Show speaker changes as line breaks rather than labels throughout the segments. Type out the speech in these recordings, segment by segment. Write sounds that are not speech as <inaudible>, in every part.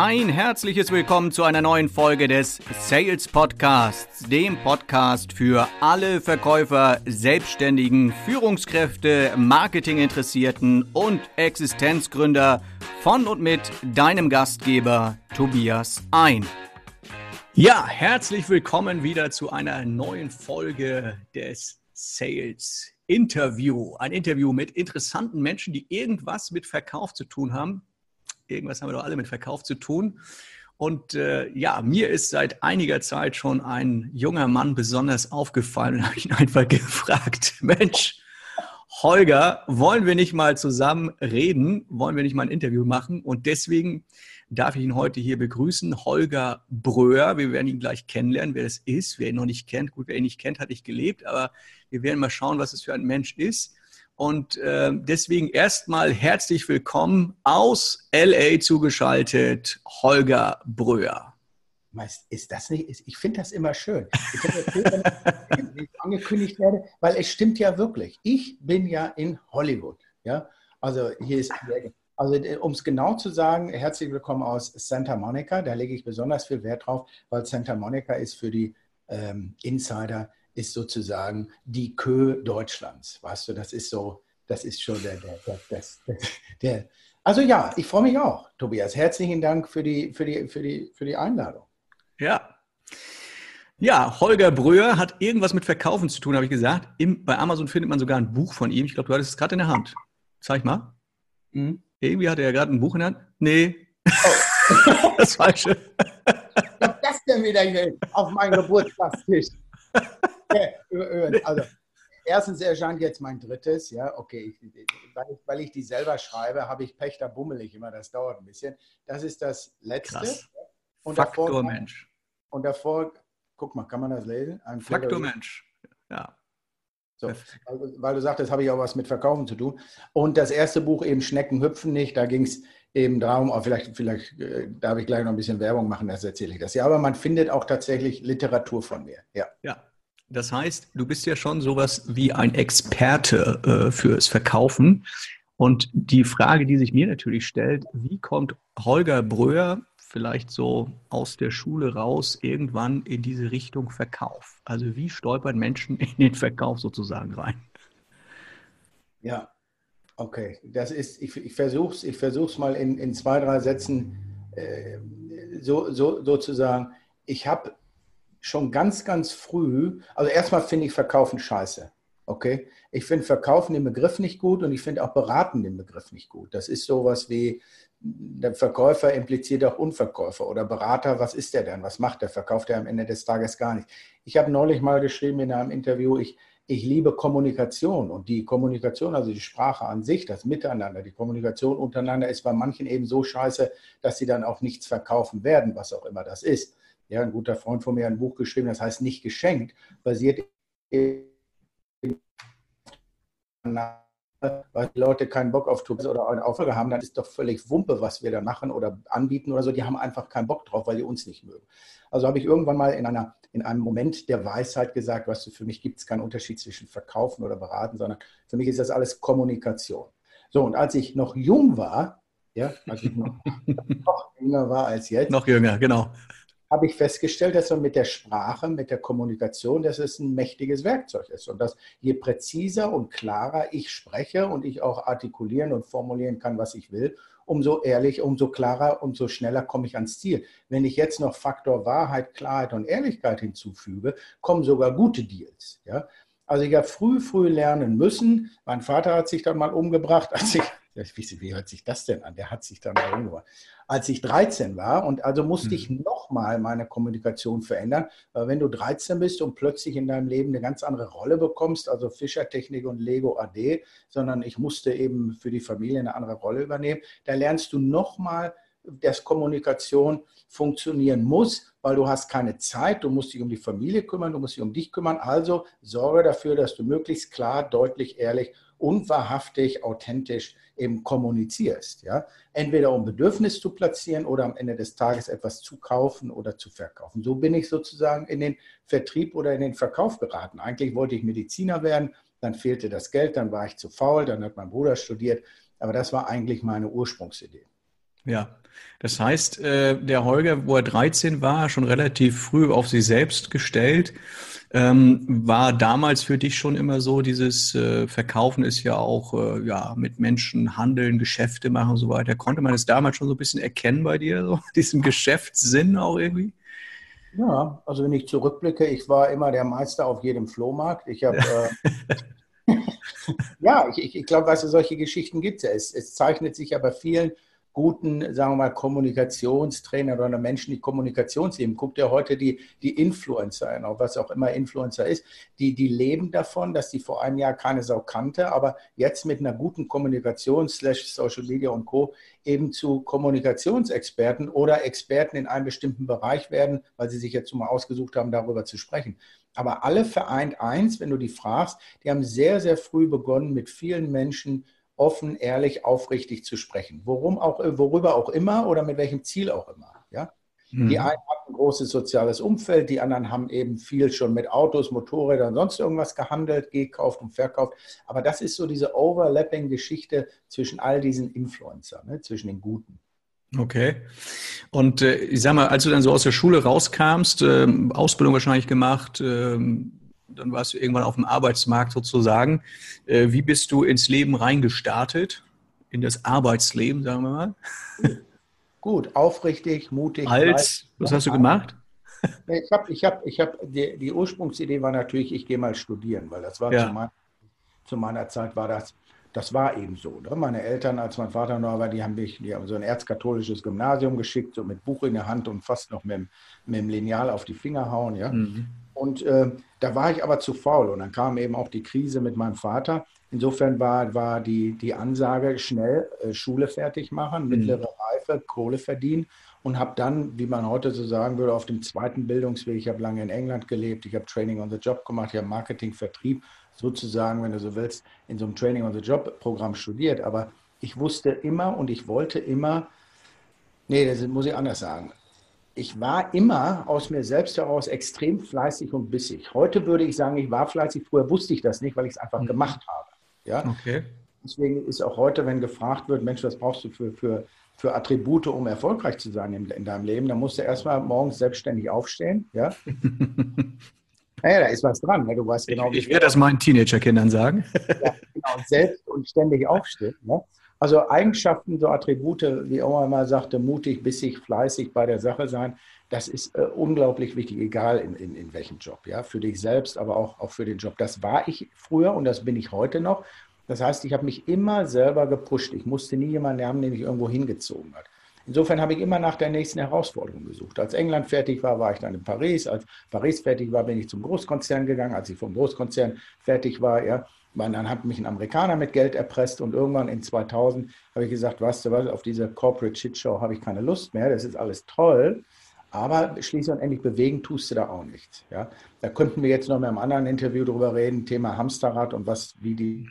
Ein herzliches Willkommen zu einer neuen Folge des Sales Podcasts, dem Podcast für alle Verkäufer, Selbstständigen, Führungskräfte, Marketinginteressierten und Existenzgründer von und mit deinem Gastgeber Tobias Ein. Ja, herzlich willkommen wieder zu einer neuen Folge des Sales Interview. Ein Interview mit interessanten Menschen, die irgendwas mit Verkauf zu tun haben irgendwas haben wir doch alle mit Verkauf zu tun. Und äh, ja, mir ist seit einiger Zeit schon ein junger Mann besonders aufgefallen und <laughs> habe ihn einfach gefragt, <laughs> Mensch, Holger, wollen wir nicht mal zusammen reden? Wollen wir nicht mal ein Interview machen? Und deswegen darf ich ihn heute hier begrüßen, Holger Bröer. Wir werden ihn gleich kennenlernen, wer das ist. Wer ihn noch nicht kennt, gut, wer ihn nicht kennt, hat nicht gelebt, aber wir werden mal schauen, was es für ein Mensch ist. Und äh, deswegen erstmal herzlich willkommen aus LA zugeschaltet, Holger Bröer.
Ist das nicht? Ich finde das immer schön. Ich finde angekündigt werde, weil es stimmt ja wirklich. Ich bin ja in Hollywood. Ja, also hier ist, also um es genau zu sagen, herzlich willkommen aus Santa Monica. Da lege ich besonders viel Wert drauf, weil Santa Monica ist für die ähm, Insider ist sozusagen die Kö Deutschlands. Weißt du, das ist so, das ist schon der, der, der, der, der also ja, ich freue mich auch, Tobias. Herzlichen Dank für die, für die, für die, für die Einladung.
Ja. Ja, Holger Bröhr hat irgendwas mit Verkaufen zu tun, habe ich gesagt. Im, bei Amazon findet man sogar ein Buch von ihm. Ich glaube, du hattest es gerade in der Hand. Zeig mal. Mhm. Irgendwie hat er ja gerade ein Buch in der Hand. Nee. Oh. <laughs> das Falsche.
Was ist das denn wieder hier auf meinem Geburtstagstisch? <laughs> also, erstens erscheint jetzt mein drittes, ja, okay, weil ich, weil ich die selber schreibe, habe ich Pech, da bummel ich immer, das dauert ein bisschen. Das ist das letzte.
Krass.
Und
Faktor
davor,
Mensch.
Und davor, guck mal, kann man das lesen?
Ein Faktor Mensch, ja.
So, weil du sagtest, habe ich auch was mit Verkaufen zu tun. Und das erste Buch eben Schnecken hüpfen nicht, da ging es eben darum, auch vielleicht, vielleicht äh, darf ich gleich noch ein bisschen Werbung machen, das erzähle ich das. Ja, aber man findet auch tatsächlich Literatur von mir. Ja.
Ja, das heißt, du bist ja schon sowas wie ein Experte äh, fürs Verkaufen. Und die Frage, die sich mir natürlich stellt, wie kommt Holger Bröer vielleicht so aus der Schule raus irgendwann in diese Richtung Verkauf? Also wie stolpern Menschen in den Verkauf sozusagen rein?
Ja, okay. Das ist, ich, ich versuche es ich versuch's mal in, in zwei, drei Sätzen äh, so, so, sozusagen. Ich habe schon ganz, ganz früh, also erstmal finde ich Verkaufen scheiße. Okay? Ich finde Verkaufen den Begriff nicht gut und ich finde auch Beraten den Begriff nicht gut. Das ist sowas wie, der Verkäufer impliziert auch Unverkäufer oder Berater, was ist der denn? Was macht der? Verkauft er am Ende des Tages gar nicht. Ich habe neulich mal geschrieben in einem Interview, ich, ich liebe Kommunikation und die Kommunikation, also die Sprache an sich, das Miteinander, die Kommunikation untereinander ist bei manchen eben so scheiße, dass sie dann auch nichts verkaufen werden, was auch immer das ist. Ja, ein guter Freund von mir hat ein Buch geschrieben, das heißt nicht geschenkt, basiert weil die Leute keinen Bock auf Tourismus oder eine Auflage haben, dann ist doch völlig Wumpe, was wir da machen oder anbieten oder so. Die haben einfach keinen Bock drauf, weil die uns nicht mögen. Also habe ich irgendwann mal in, einer, in einem Moment der Weisheit gesagt, weißt du, für mich gibt es keinen Unterschied zwischen Verkaufen oder Beraten, sondern für mich ist das alles Kommunikation. So, und als ich noch jung war, ja, als ich noch, <laughs> noch jünger war als jetzt.
Noch jünger, genau
habe ich festgestellt, dass man mit der Sprache, mit der Kommunikation, dass es ein mächtiges Werkzeug ist. Und dass je präziser und klarer ich spreche und ich auch artikulieren und formulieren kann, was ich will, umso ehrlich, umso klarer, umso schneller komme ich ans Ziel. Wenn ich jetzt noch Faktor Wahrheit, Klarheit und Ehrlichkeit hinzufüge, kommen sogar gute Deals. Ja? Also ich habe früh, früh lernen müssen. Mein Vater hat sich dann mal umgebracht, als ich wie, wie hört sich das denn an? Der hat sich dann irgendwo, als ich 13 war und also musste hm. ich nochmal meine Kommunikation verändern, weil wenn du 13 bist und plötzlich in deinem Leben eine ganz andere Rolle bekommst, also Fischertechnik und Lego AD, sondern ich musste eben für die Familie eine andere Rolle übernehmen, da lernst du nochmal, dass Kommunikation funktionieren muss, weil du hast keine Zeit, du musst dich um die Familie kümmern, du musst dich um dich kümmern. Also sorge dafür, dass du möglichst klar, deutlich, ehrlich und wahrhaftig, authentisch eben kommunizierst. Ja? Entweder um Bedürfnis zu platzieren oder am Ende des Tages etwas zu kaufen oder zu verkaufen. So bin ich sozusagen in den Vertrieb oder in den Verkauf geraten. Eigentlich wollte ich Mediziner werden, dann fehlte das Geld, dann war ich zu faul, dann hat mein Bruder studiert. Aber das war eigentlich meine Ursprungsidee.
Ja, das heißt, äh, der Holger, wo er 13 war, schon relativ früh auf sich selbst gestellt. Ähm, war damals für dich schon immer so, dieses äh, Verkaufen ist ja auch äh, ja, mit Menschen handeln, Geschäfte machen und so weiter. Konnte man das damals schon so ein bisschen erkennen bei dir, so diesen Geschäftssinn auch irgendwie?
Ja, also wenn ich zurückblicke, ich war immer der Meister auf jedem Flohmarkt. Ich habe äh, <laughs> <laughs> ja, ich, ich glaube, weißt du, solche Geschichten gibt es. Es zeichnet sich aber vielen guten, sagen wir mal, Kommunikationstrainer oder Menschen, die Kommunikationsleben. Guck dir heute die, die Influencer an, was auch immer Influencer ist. Die, die leben davon, dass die vor einem Jahr keine Sau kannte, aber jetzt mit einer guten Kommunikation, slash Social Media und Co. eben zu Kommunikationsexperten oder Experten in einem bestimmten Bereich werden, weil sie sich jetzt mal ausgesucht haben, darüber zu sprechen. Aber alle vereint eins, wenn du die fragst, die haben sehr, sehr früh begonnen, mit vielen Menschen offen, ehrlich, aufrichtig zu sprechen. Worum auch, worüber auch immer oder mit welchem Ziel auch immer. Ja? Mhm. Die einen haben ein großes soziales Umfeld, die anderen haben eben viel schon mit Autos, Motorrädern, sonst irgendwas gehandelt, gekauft und verkauft. Aber das ist so diese Overlapping-Geschichte zwischen all diesen Influencern, ne? zwischen den Guten.
Okay. Und äh, ich sag mal, als du dann so aus der Schule rauskamst, äh, Ausbildung wahrscheinlich gemacht, äh, dann warst du irgendwann auf dem Arbeitsmarkt sozusagen. Äh, wie bist du ins Leben reingestartet? In das Arbeitsleben, sagen wir mal? <laughs>
Gut, aufrichtig, mutig.
Als, was hast du gemacht?
Ich habe, ich habe, ich habe, die, die, Ursprungsidee war natürlich, ich gehe mal studieren, weil das war ja. zu, mein, zu, meiner Zeit war das, das war eben so. Ne? Meine Eltern, als mein Vater noch war, die haben mich, die haben so ein erzkatholisches Gymnasium geschickt, so mit Buch in der Hand und fast noch mit, mit dem Lineal auf die Finger hauen, ja. Mhm. Und äh, da war ich aber zu faul. Und dann kam eben auch die Krise mit meinem Vater. Insofern war, war die, die Ansage schnell äh, Schule fertig machen, mhm. mittlere Reife, Kohle verdienen und habe dann, wie man heute so sagen würde, auf dem zweiten Bildungsweg, ich habe lange in England gelebt, ich habe Training on the Job gemacht, ich habe Marketing, Vertrieb, sozusagen, wenn du so willst, in so einem Training on the Job Programm studiert. Aber ich wusste immer und ich wollte immer, nee, das muss ich anders sagen ich war immer aus mir selbst heraus extrem fleißig und bissig. Heute würde ich sagen, ich war fleißig. Früher wusste ich das nicht, weil ich es einfach mhm. gemacht habe. Ja? Okay. Deswegen ist auch heute, wenn gefragt wird, Mensch, was brauchst du für, für, für Attribute, um erfolgreich zu sein in, in deinem Leben, dann musst du erstmal morgens selbstständig aufstehen. Ja? <laughs> naja, da ist was dran. Ne? Du weißt
genau, ich, ich werde das meinen Teenagerkindern sagen.
ja, genau, selbst und ständig aufstehen. Ne? Also Eigenschaften, so Attribute, wie Oma mal sagte, mutig, bissig, fleißig bei der Sache sein, das ist äh, unglaublich wichtig, egal in, in, in welchem Job. Ja? Für dich selbst, aber auch, auch für den Job. Das war ich früher und das bin ich heute noch. Das heißt, ich habe mich immer selber gepusht. Ich musste nie jemanden haben, der mich irgendwo hingezogen hat. Insofern habe ich immer nach der nächsten Herausforderung gesucht. Als England fertig war, war ich dann in Paris. Als Paris fertig war, bin ich zum Großkonzern gegangen. Als ich vom Großkonzern fertig war, ja, und dann hat mich ein Amerikaner mit Geld erpresst und irgendwann in 2000 habe ich gesagt, weißt du was, auf diese Corporate Shitshow habe ich keine Lust mehr, das ist alles toll, aber schließlich und endlich bewegen tust du da auch nichts. Ja? Da könnten wir jetzt noch mit einem anderen Interview drüber reden, Thema Hamsterrad und was, wie die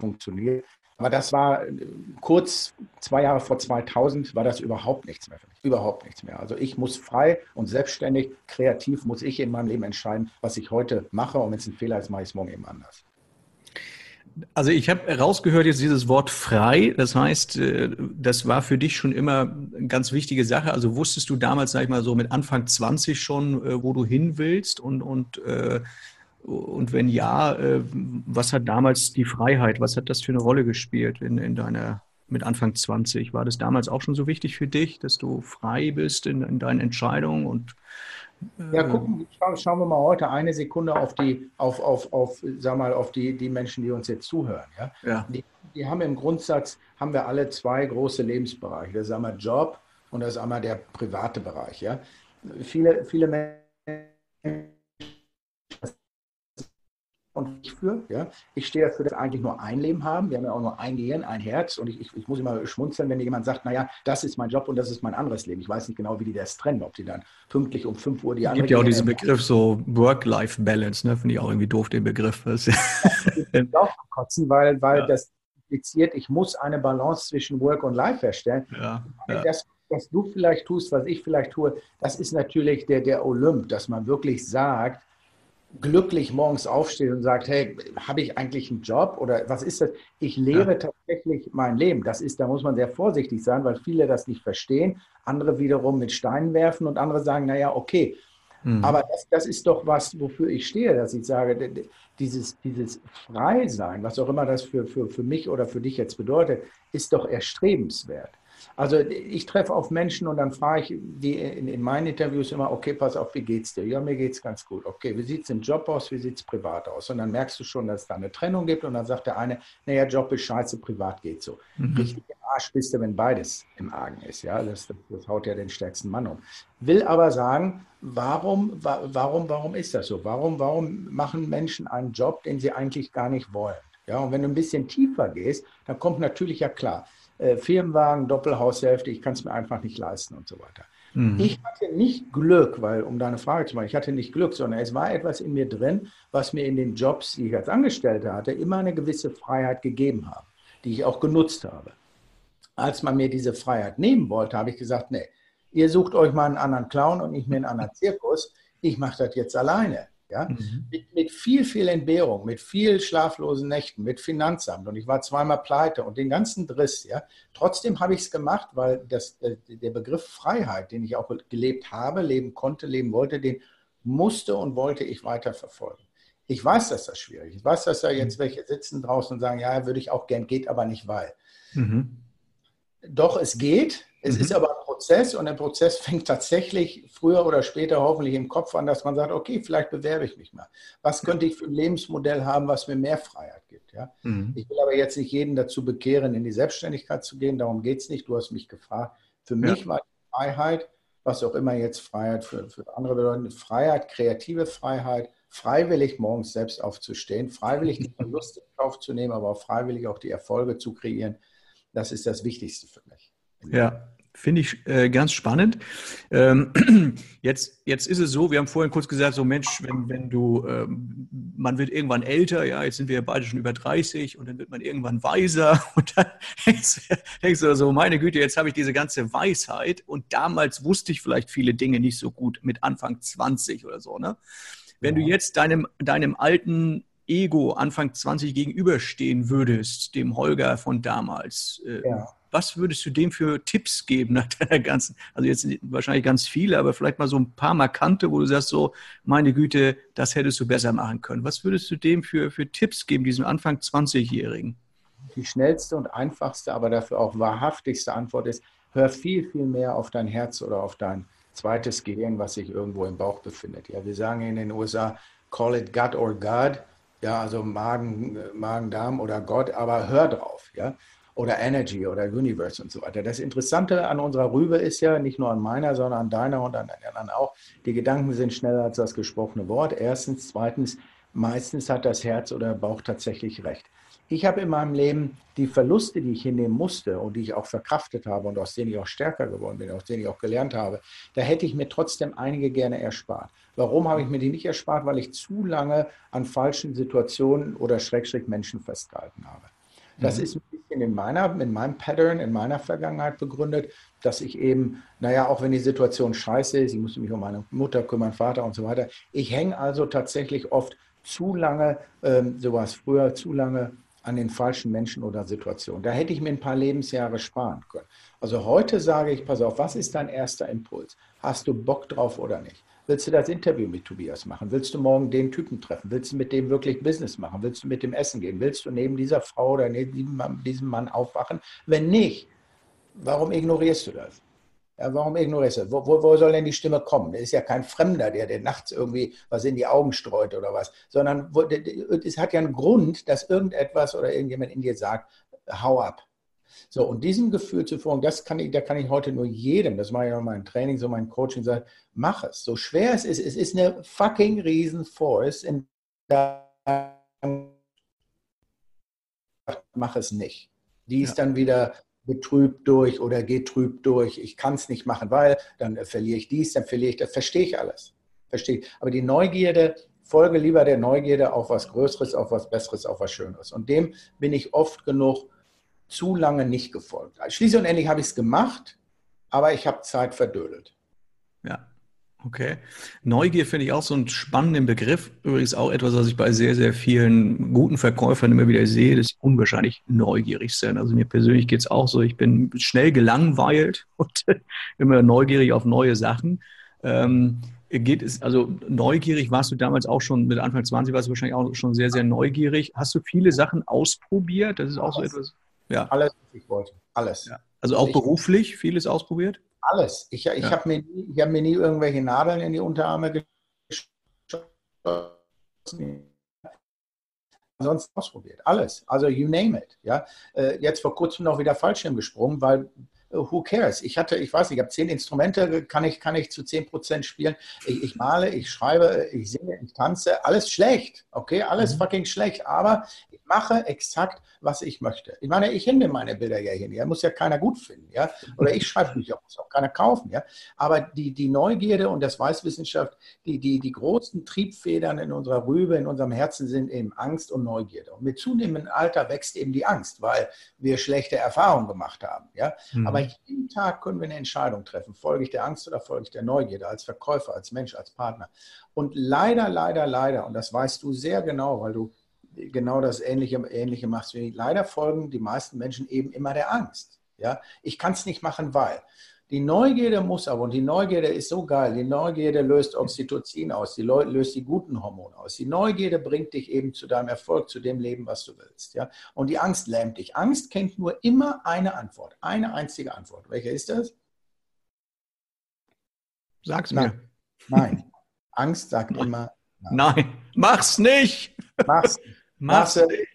funktioniert. Aber das war kurz zwei Jahre vor 2000 war das überhaupt nichts mehr für mich. Überhaupt nichts mehr. Also ich muss frei und selbstständig, kreativ muss ich in meinem Leben entscheiden, was ich heute mache. Und wenn es ein Fehler ist, mache ich es morgen eben anders.
Also ich habe herausgehört jetzt dieses Wort frei. Das heißt, äh, das war für dich schon immer eine ganz wichtige Sache. Also wusstest du damals, sag ich mal so mit Anfang 20 schon, äh, wo du hin willst und, und äh, und wenn ja, äh, was hat damals die Freiheit, was hat das für eine Rolle gespielt in, in deiner, mit Anfang 20? War das damals auch schon so wichtig für dich, dass du frei bist in, in deinen Entscheidungen und
ja, äh, gucken, schauen wir mal heute eine Sekunde auf die, auf, auf, auf, sag mal, auf die, die Menschen, die uns jetzt zuhören. Ja? ja. Die, die haben im Grundsatz, haben wir alle zwei große Lebensbereiche. Das ist einmal Job und das ist einmal der private Bereich. Ja? Viele, viele Menschen und ich für. Ja? Ich stehe dafür, dass wir eigentlich nur ein Leben haben. Wir haben ja auch nur ein Gehirn, ein Herz. Und ich, ich, ich muss immer schmunzeln, wenn jemand sagt, naja, das ist mein Job und das ist mein anderes Leben. Ich weiß nicht genau, wie die das trennen, ob die dann pünktlich um 5 Uhr die
andere. Es gibt ja auch diesen Begriff so Work-Life-Balance, ne? finde ich auch irgendwie doof, den Begriff. <laughs> Das
ist auch kotzen, weil, weil ja. das impliziert, ich muss eine Balance zwischen Work und Life herstellen. Ja, ja. Das, was du vielleicht tust, was ich vielleicht tue, das ist natürlich der, der Olymp, dass man wirklich sagt, glücklich morgens aufsteht und sagt, hey, habe ich eigentlich einen Job oder was ist das? Ich lebe ja. tatsächlich mein Leben. Das ist, da muss man sehr vorsichtig sein, weil viele das nicht verstehen, andere wiederum mit Steinen werfen und andere sagen, naja, okay. Mhm. Aber das, das, ist doch was, wofür ich stehe, dass ich sage, dieses, dieses Freisein, was auch immer das für, für, für mich oder für dich jetzt bedeutet, ist doch erstrebenswert. Also ich treffe auf Menschen und dann frage ich die in, in, meinen Interviews immer, okay, pass auf, wie geht's dir? Ja, mir geht's ganz gut. Okay, wie sieht es im Job aus? Wie sieht es privat aus? Und dann merkst du schon, dass es da eine Trennung gibt und dann sagt der eine, naja, Job ist scheiße, privat geht so. Mhm. Richtig im Arsch bist du, wenn beides im Argen ist. Ja, das, das haut ja den stärksten Mann um. Will aber sagen, warum, warum, warum ist das so? Warum, warum machen Menschen einen Job, den sie eigentlich gar nicht wollen? Ja, und wenn du ein bisschen tiefer gehst, dann kommt natürlich ja klar, äh, Firmenwagen, Doppelhaushälfte, ich kann es mir einfach nicht leisten und so weiter. Mhm. Ich hatte nicht Glück, weil, um deine Frage zu machen, ich hatte nicht Glück, sondern es war etwas in mir drin, was mir in den Jobs, die ich als Angestellter hatte, immer eine gewisse Freiheit gegeben hat, die ich auch genutzt habe. Als man mir diese Freiheit nehmen wollte, habe ich gesagt, nee, ihr sucht euch mal einen anderen Clown und nicht mehr einen anderen Zirkus, ich mache das jetzt alleine. Ja? Mhm. Mit, mit, viel, viel Entbehrung, mit viel schlaflosen Nächten, mit Finanzamt und ich war zweimal pleite und den ganzen Driss. Ja? Trotzdem habe ich es gemacht, weil das, äh, der Begriff Freiheit, den ich auch gelebt habe, leben konnte, leben wollte, den musste und wollte ich weiter verfolgen. Ich weiß, dass das schwierig ist. Ich weiß, dass da jetzt mhm. welche sitzen draußen und sagen, ja, würde ich auch gern, geht aber nicht, weil. Mhm. Doch, es geht. Es mhm. ist aber Prozess und der Prozess <laughs> fängt tatsächlich früher oder später hoffentlich im Kopf an, dass man sagt, okay, vielleicht bewerbe ich mich mal. Was könnte ich für ein Lebensmodell haben, was mir mehr Freiheit gibt? Ja? Mhm. Ich will aber jetzt nicht jeden dazu bekehren, in die Selbstständigkeit zu gehen. Darum geht es nicht. Du hast mich gefragt. Für mich ja. war Freiheit, was auch immer jetzt Freiheit für, für andere bedeutet, Freiheit, kreative Freiheit, freiwillig morgens selbst aufzustehen, freiwillig die <laughs> Verluste in Kauf zu nehmen, aber auch freiwillig auch die Erfolge zu kreieren. Das ist das Wichtigste für mich.
Ja, Finde ich äh, ganz spannend. Ähm, <clears throat> jetzt, jetzt ist es so, wir haben vorhin kurz gesagt, so Mensch, wenn, wenn du, ähm, man wird irgendwann älter, ja, jetzt sind wir ja beide schon über 30 und dann wird man irgendwann weiser <laughs> und dann denkst du so, meine Güte, jetzt habe ich diese ganze Weisheit und damals wusste ich vielleicht viele Dinge nicht so gut mit Anfang 20 oder so, ne? Wenn ja. du jetzt deinem, deinem alten Ego Anfang 20 gegenüberstehen würdest, dem Holger von damals, äh, ja was würdest du dem für Tipps geben nach deiner ganzen, also jetzt wahrscheinlich ganz viele, aber vielleicht mal so ein paar markante, wo du sagst, so, meine Güte, das hättest du besser machen können. Was würdest du dem für, für Tipps geben, diesem Anfang 20-Jährigen?
Die schnellste und einfachste, aber dafür auch wahrhaftigste Antwort ist, hör viel, viel mehr auf dein Herz oder auf dein zweites Gehirn, was sich irgendwo im Bauch befindet. Ja, wir sagen in den USA, call it God or God, ja, also Magen, Magen, Darm oder Gott, aber hör drauf, ja oder Energy oder Universe und so weiter. Das Interessante an unserer Rübe ist ja, nicht nur an meiner, sondern an deiner und an den anderen auch, die Gedanken sind schneller als das gesprochene Wort. Erstens. Zweitens, meistens hat das Herz oder der Bauch tatsächlich recht. Ich habe in meinem Leben die Verluste, die ich hinnehmen musste und die ich auch verkraftet habe und aus denen ich auch stärker geworden bin, aus denen ich auch gelernt habe, da hätte ich mir trotzdem einige gerne erspart. Warum habe ich mir die nicht erspart? Weil ich zu lange an falschen Situationen oder Schrägstrich Menschen festgehalten habe. Das mhm. ist ein bisschen in, meiner, in meinem Pattern, in meiner Vergangenheit begründet, dass ich eben, naja, auch wenn die Situation scheiße ist, ich musste mich um meine Mutter kümmern, Vater und so weiter, ich hänge also tatsächlich oft zu lange, ähm, so war es früher, zu lange an den falschen Menschen oder Situationen. Da hätte ich mir ein paar Lebensjahre sparen können. Also heute sage ich, pass auf, was ist dein erster Impuls? Hast du Bock drauf oder nicht? Willst du das Interview mit Tobias machen? Willst du morgen den Typen treffen? Willst du mit dem wirklich Business machen? Willst du mit dem essen gehen? Willst du neben dieser Frau oder neben diesem Mann aufwachen? Wenn nicht, warum ignorierst du das? Ja, warum ignorierst du das? Wo, wo, wo, soll denn die Stimme kommen? Das ist ja kein Fremder, der dir nachts irgendwie was in die Augen streut oder was, sondern wo, es hat ja einen Grund, dass irgendetwas oder irgendjemand in dir sagt, hau ab, so, und diesem Gefühl zu folgen, das kann ich, da kann ich heute nur jedem, das mache ich auch in meinem Training, so mein Coaching, sagen, mach es. So schwer es ist, es ist eine fucking riesen Force, in der mach es nicht. Die ist ja. dann wieder betrübt durch oder geht trüb durch. Ich kann es nicht machen, weil dann verliere ich dies, dann verliere ich das. Verstehe ich alles. Verstehe ich. Aber die Neugierde, folge lieber der Neugierde auf was Größeres, auf was Besseres, auf was Schöneres. Und dem bin ich oft genug zu lange nicht gefolgt. Schließlich und endlich habe ich es gemacht, aber ich habe Zeit verdödelt.
Ja, Okay. Neugier finde ich auch so einen spannenden Begriff. Übrigens auch etwas, was ich bei sehr, sehr vielen guten Verkäufern immer wieder sehe, dass sie unwahrscheinlich neugierig sind. Also mir persönlich geht es auch so, ich bin schnell gelangweilt <laughs> und immer neugierig auf neue Sachen. Ähm, geht es, also neugierig warst du damals auch schon, mit Anfang 20 warst du wahrscheinlich auch schon sehr, sehr neugierig. Hast du viele Sachen ausprobiert? Das ist auch so etwas.
Ja. Alles, was ich wollte. Alles.
Ja. Also auch ich, beruflich vieles ausprobiert?
Alles. Ich, ich ja. habe mir, nie, hab mir nie irgendwelche Nadeln in die Unterarme geschossen. Ansonsten ausprobiert. Alles. Also you name it. Ja? Äh, jetzt vor kurzem noch wieder Fallschirm gesprungen, weil who cares? Ich hatte, ich weiß nicht, ich habe zehn Instrumente, kann ich, kann ich zu zehn Prozent spielen. Ich, ich, male, ich schreibe, ich singe, ich tanze, alles schlecht, okay, alles mhm. fucking schlecht, aber ich mache exakt, was ich möchte. Ich meine, ich hänge meine Bilder ja hin, ja, muss ja keiner gut finden, ja, oder ich schreibe Bücher, muss auch keiner kaufen, ja, aber die, die Neugierde und das Weißwissenschaft, die, die, die großen Triebfedern in unserer Rübe, in unserem Herzen sind eben Angst und Neugierde. Und mit zunehmendem Alter wächst eben die Angst, weil wir schlechte Erfahrungen gemacht haben, ja, mhm. aber jeden Tag können wir eine Entscheidung treffen. Folge ich der Angst oder folge ich der Neugierde als Verkäufer, als Mensch, als Partner? Und leider, leider, leider, und das weißt du sehr genau, weil du genau das Ähnliche, Ähnliche machst wie ich, leider folgen die meisten Menschen eben immer der Angst. Ja? Ich kann es nicht machen, weil. Die Neugierde muss aber, und die Neugierde ist so geil, die Neugierde löst Oxytocin aus, die löst die guten Hormone aus. Die Neugierde bringt dich eben zu deinem Erfolg, zu dem Leben, was du willst. Ja? Und die Angst lähmt dich. Angst kennt nur immer eine Antwort, eine einzige Antwort. Welche ist das?
Sag's mir.
Nein. Nein. Angst sagt immer
nein. Nein, mach's nicht.
Mach's. Mach's nicht.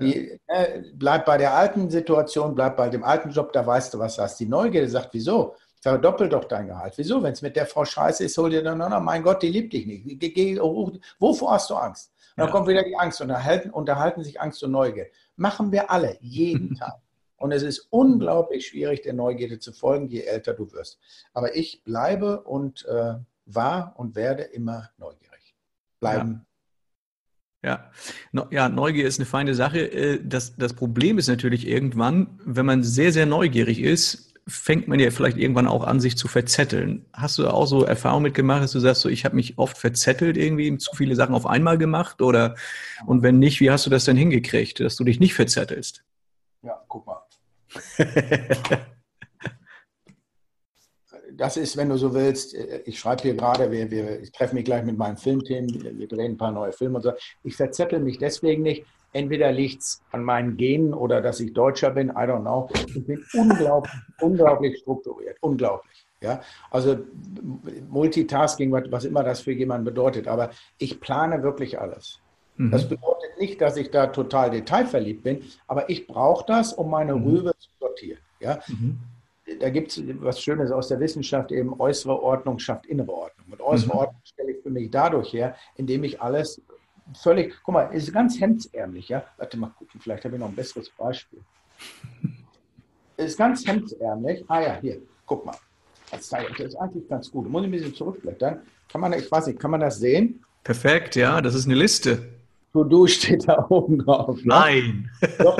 Die, äh, bleib bei der alten Situation, bleib bei dem alten Job, da weißt du, was du hast. Die Neugierde sagt, wieso? Verdoppel doch dein Gehalt. Wieso? Wenn es mit der Frau scheiße ist, hol dir dann, noch, mein Gott, die liebt dich nicht. Geh, geh, wovor hast du Angst? Und dann ja. kommt wieder die Angst. Unterhalten, unterhalten sich Angst und Neugierde. Machen wir alle, jeden <laughs> Tag. Und es ist unglaublich schwierig, der Neugierde zu folgen, je älter du wirst. Aber ich bleibe und äh, war und werde immer neugierig. Bleiben
ja. ja, Neugier ist eine feine Sache. Äh, das, das Problem ist natürlich irgendwann, wenn man sehr, sehr neugierig ist, fängt man ja vielleicht irgendwann auch an, sich zu verzetteln. Hast du auch so Erfahrungen mitgemacht, dass du sagst, so, ich habe mich oft verzettelt, irgendwie zu viele Sachen auf einmal gemacht? Oder und wenn nicht, wie hast du das denn hingekriegt, dass du dich nicht verzettelst?
Ja, guck mal. <laughs> das ist, wenn du so willst, äh, ich schreibe hier gerade, wir, wir, ich treffe mich gleich mit meinem Filmteam, wir drehen ein paar neue Filme und so. Ich verzettel mich deswegen nicht. Entweder liegt es an meinen Genen oder dass ich Deutscher bin, I don't know. Ich bin unglaublich, <laughs> unglaublich strukturiert, unglaublich. Ja, also Multitasking, was immer das für jemanden bedeutet, aber ich plane wirklich alles. Mhm. Das bedeutet nicht, dass ich da total detailverliebt bin, aber ich brauche das, um meine mhm. Rübe zu sortieren. Ja? Mhm da gibt es was Schönes aus der Wissenschaft, eben äußere Ordnung schafft innere Ordnung. Und äußere mhm. Ordnung stelle ich für mich dadurch her, indem ich alles völlig, guck mal, ist ganz hemdsärmlich, ja. Warte mal gucken, vielleicht habe ich noch ein besseres Beispiel. Ist ganz hemdsärmlich. Ah ja, hier, guck mal. Das ist eigentlich ganz gut. Muss ich ein bisschen zurückblättern. Kann man, ich weiß nicht, kann man das sehen?
Perfekt, ja, das ist eine Liste.
To-Do steht da oben drauf.
Ne? Nein. Doch,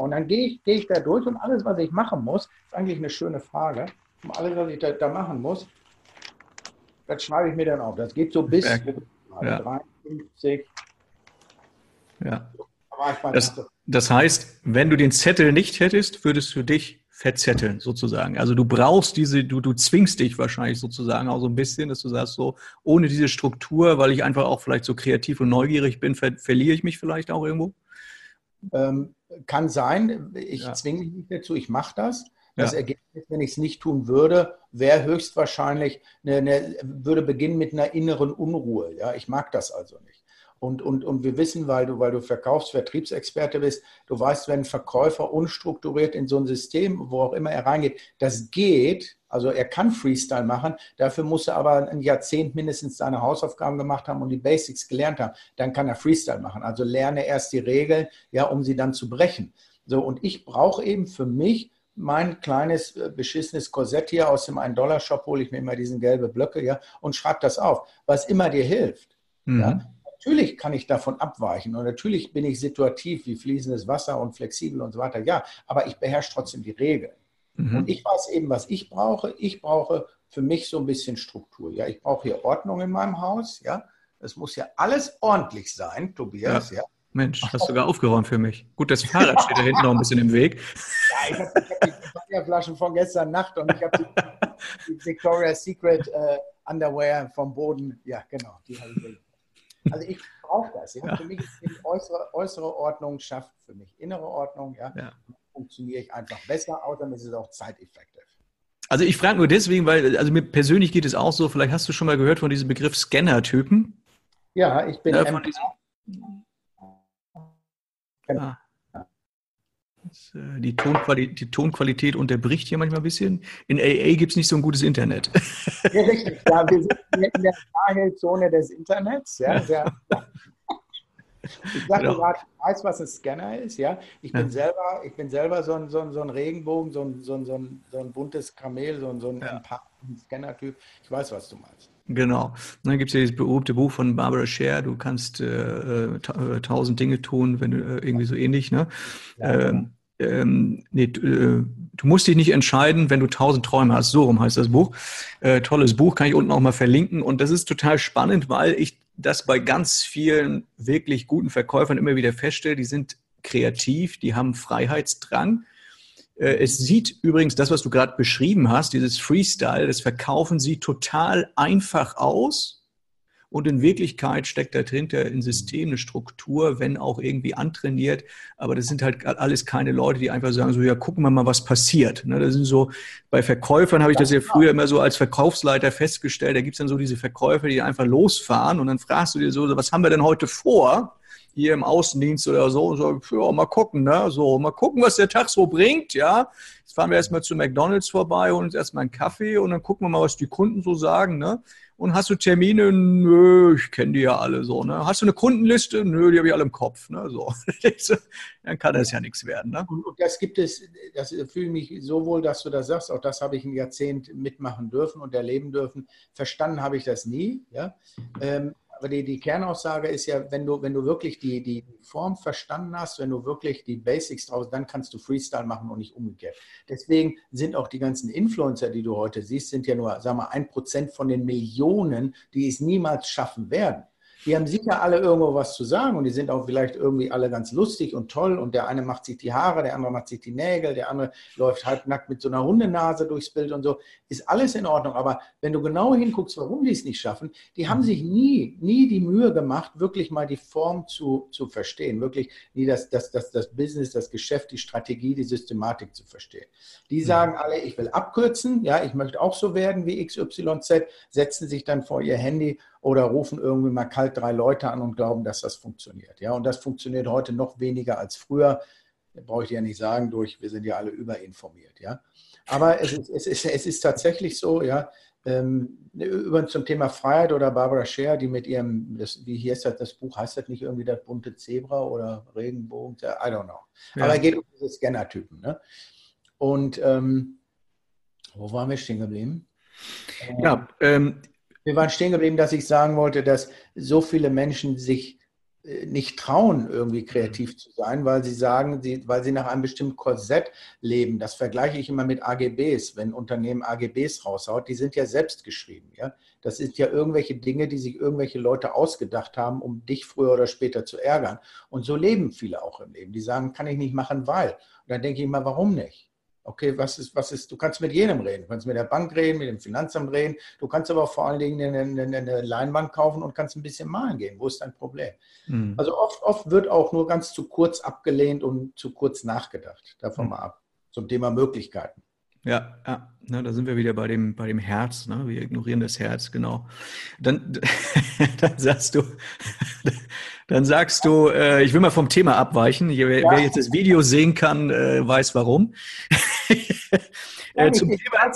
mal, und dann gehe ich, geh ich da durch und alles, was ich machen muss, ist eigentlich eine schöne Frage. Und alles, was ich da, da machen muss, das schreibe ich mir dann auf. Das geht so bis
ja. 53. Ja. Das, das heißt, wenn du den Zettel nicht hättest, würdest du dich verzetteln, sozusagen. Also du brauchst diese, du, du zwingst dich wahrscheinlich sozusagen auch so ein bisschen, dass du sagst, so, ohne diese Struktur, weil ich einfach auch vielleicht so kreativ und neugierig bin, ver verliere ich mich vielleicht auch irgendwo?
Ähm, kann sein, ich ja. zwinge mich nicht dazu, ich mache das. Das ja. Ergebnis, wenn ich es nicht tun würde, wäre höchstwahrscheinlich, eine, eine, würde beginnen mit einer inneren Unruhe. Ja, ich mag das also nicht. Und, und, und wir wissen, weil du, weil du Verkaufs-, Vertriebsexperte bist, du weißt, wenn ein Verkäufer unstrukturiert in so ein System, wo auch immer er reingeht, das geht, also er kann Freestyle machen, dafür muss er aber ein Jahrzehnt mindestens seine Hausaufgaben gemacht haben und die Basics gelernt haben. Dann kann er Freestyle machen. Also lerne erst die Regeln, ja, um sie dann zu brechen. So, und ich brauche eben für mich mein kleines äh, beschissenes Korsett hier aus dem 1-Dollar-Shop, hole ich mir immer diesen gelbe Blöcke, ja, und schreibe das auf, was immer dir hilft. Mhm. Ja Natürlich kann ich davon abweichen und natürlich bin ich situativ wie fließendes Wasser und flexibel und so weiter. Ja, aber ich beherrsche trotzdem die Regeln. Mhm. Und ich weiß eben, was ich brauche. Ich brauche für mich so ein bisschen Struktur. Ja, ich brauche hier Ordnung in meinem Haus. Ja, es muss ja alles ordentlich sein, Tobias. Ja. ja.
Mensch, hast du sogar aufgeräumt für mich. Gut, das Fahrrad steht da hinten noch ein bisschen im Weg.
Ja, ich habe hab die Champagnerflaschen von gestern Nacht und ich habe die, die, Victoria's Secret äh, Underwear vom Boden. Ja, genau, die habe ich. Also ich brauche das. Ja. Ja. Für mich ist die äußere, äußere Ordnung schafft für mich innere Ordnung. Ja. Funktioniere ich einfach besser, außerdem ist es auch zeiteffektiv.
Also ich frage nur deswegen, weil, also mir persönlich geht es auch so, vielleicht hast du schon mal gehört von diesem Begriff Scanner-Typen.
Ja, ich bin ja, von diesem,
Genau. Ah. Das, äh, die, Tonqualität, die Tonqualität unterbricht hier manchmal ein bisschen. In AA gibt es nicht so ein gutes Internet.
Ja, richtig. Ja, wir sind in der Sahel-Zone des Internets. Ja, <laughs> sehr, ja. Ich sage genau. gerade, ich weiß, was ein Scanner ist. Ja? Ich, bin ja. selber, ich bin selber so ein, so ein, so ein Regenbogen, so ein, so ein, so ein, so ein buntes Kamel, so ein, so ein ja. Scanner-Typ. Ich weiß, was du meinst.
Genau. dann gibt es ja dieses berühmte Buch von Barbara Scher, du kannst äh, äh, äh, tausend Dinge tun, wenn du äh, irgendwie so ähnlich, ne? Ja, ähm, ähm, nee, du, äh, du musst dich nicht entscheiden, wenn du tausend Träume hast. So rum heißt das Buch. Äh, tolles Buch, kann ich unten auch mal verlinken. Und das ist total spannend, weil ich das bei ganz vielen wirklich guten Verkäufern immer wieder feststelle. Die sind kreativ, die haben Freiheitsdrang äh, es sieht übrigens, das, was du gerade beschrieben hast, dieses Freestyle, das verkaufen sie total einfach aus. Und in Wirklichkeit steckt dahinter ein System, eine Struktur, wenn auch irgendwie antrainiert. Aber das sind halt alles keine Leute, die einfach sagen, so, ja, gucken wir mal, was passiert. Ne, das sind so, bei Verkäufern habe ich das ja früher immer so als Verkaufsleiter festgestellt. Da gibt es dann so diese Verkäufer, die einfach losfahren und dann fragst du dir so, was haben wir denn heute vor? hier im Außendienst oder so, so ja, mal gucken, ne? So, mal gucken, was der Tag so bringt, ja. Jetzt fahren wir erstmal zu McDonalds vorbei, holen uns erstmal einen Kaffee und dann gucken wir mal, was die Kunden so sagen, ne? Und hast du Termine? Nö, ich kenne die ja alle so, ne? Hast du eine Kundenliste? Nö, die habe ich alle im Kopf, ne? So. <laughs> dann kann das ja nichts werden, ne?
Und das gibt es, das fühle mich so wohl, dass du das sagst, auch das habe ich ein Jahrzehnt mitmachen dürfen und erleben dürfen. Verstanden habe ich das nie, ja. Ähm, aber die, die Kernaussage ist ja, wenn du, wenn du wirklich die, die Form verstanden hast, wenn du wirklich die Basics draus, dann kannst du Freestyle machen und nicht umgekehrt. Deswegen sind auch die ganzen Influencer, die du heute siehst, sind ja nur, sag mal, ein Prozent von den Millionen, die es niemals schaffen werden. Die haben sicher alle irgendwo was zu sagen und die sind auch vielleicht irgendwie alle ganz lustig und toll und der eine macht sich die Haare, der andere macht sich die Nägel, der andere läuft halbnackt mit so einer Hundenase durchs Bild und so. Ist alles in Ordnung. Aber wenn du genau hinguckst, warum die es nicht schaffen, die haben sich nie, nie die Mühe gemacht, wirklich mal die Form zu, zu verstehen, wirklich nie das, das, das, das Business, das Geschäft, die Strategie, die Systematik zu verstehen. Die sagen alle, ich will abkürzen, ja, ich möchte auch so werden wie XYZ, setzen sich dann vor ihr Handy oder rufen irgendwie mal kalt drei Leute an und glauben, dass das funktioniert. Ja, und das funktioniert heute noch weniger als früher. Brauche ich dir ja nicht sagen, durch, wir sind ja alle überinformiert. Ja, aber es ist, es ist, es ist tatsächlich so, ja, ähm, über zum Thema Freiheit oder Barbara Scher, die mit ihrem, das, wie hier ist das, das Buch, heißt das nicht irgendwie das bunte Zebra oder Regenbogen? I don't know. Ja. Aber es geht um diese Scanner-Typen. Ne? Und ähm, wo waren wir stehen geblieben?
Ja, ähm,
wir waren stehen geblieben, dass ich sagen wollte, dass so viele Menschen sich äh, nicht trauen, irgendwie kreativ zu sein, weil sie sagen, sie, weil sie nach einem bestimmten Korsett leben. Das vergleiche ich immer mit AGBs, wenn Unternehmen AGBs raushaut, die sind ja selbst geschrieben. Ja? Das sind ja irgendwelche Dinge, die sich irgendwelche Leute ausgedacht haben, um dich früher oder später zu ärgern. Und so leben viele auch im Leben. Die sagen, kann ich nicht machen, weil. Und dann denke ich immer, warum nicht? Okay, was ist, was ist, du kannst mit jedem reden. Du kannst mit der Bank reden, mit dem Finanzamt reden. Du kannst aber vor allen Dingen eine, eine, eine Leinwand kaufen und kannst ein bisschen malen gehen. Wo ist dein Problem? Mhm. Also oft, oft wird auch nur ganz zu kurz abgelehnt und zu kurz nachgedacht. Davon mhm. mal ab. Zum Thema Möglichkeiten.
Ja, ja. Na, da sind wir wieder bei dem, bei dem Herz. Ne? Wir ignorieren das Herz, genau. Dann, <laughs> dann sagst du, <laughs> dann sagst du, äh, ich will mal vom Thema abweichen. Wer, ja. wer jetzt das Video sehen kann, äh, weiß warum. <laughs>
äh, zum, Thema,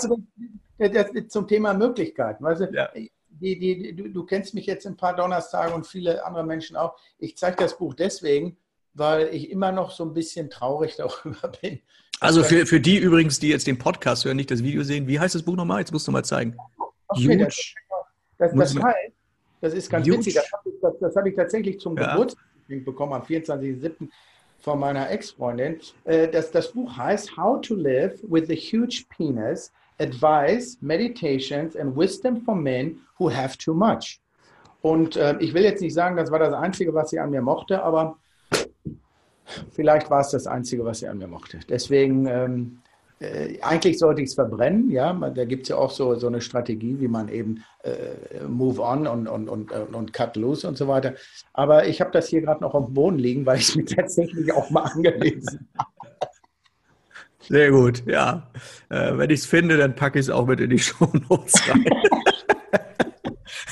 zum, Thema, Möglichkeiten. Weißt du, ja. die, die, du, du, kennst mich jetzt ein paar Donnerstage und viele andere Menschen auch. Ich zeige das Buch deswegen, weil ich immer noch so ein bisschen traurig <laughs> darüber bin,
also für, für die übrigens, die jetzt den Podcast hören, nicht das Video sehen, wie heißt das Buch nochmal? Jetzt musst du mal zeigen.
Okay. Das, das, das, heißt, das ist ganz Huge. witzig, das habe ich, hab ich tatsächlich zum ja. Geburtstag bekommen, am 24.07. von meiner Ex-Freundin. Äh, das, das Buch heißt How to Live with a Huge Penis advice, meditations and wisdom for men who have too much. Und äh, ich will jetzt nicht sagen, das war das Einzige, was sie an mir mochte, aber vielleicht war es das Einzige, was sie an mir mochte. Deswegen, ähm, äh, eigentlich sollte ich es verbrennen, ja. Da gibt es ja auch so, so eine Strategie, wie man eben äh, move on und, und, und, und cut loose und so weiter. Aber ich habe das hier gerade noch auf dem Boden liegen, weil ich es mir <laughs> tatsächlich auch mal angelesen habe.
Sehr gut, ja. Äh, wenn ich es finde, dann packe ich es auch mit in die <laughs> Show Notes rein. <laughs>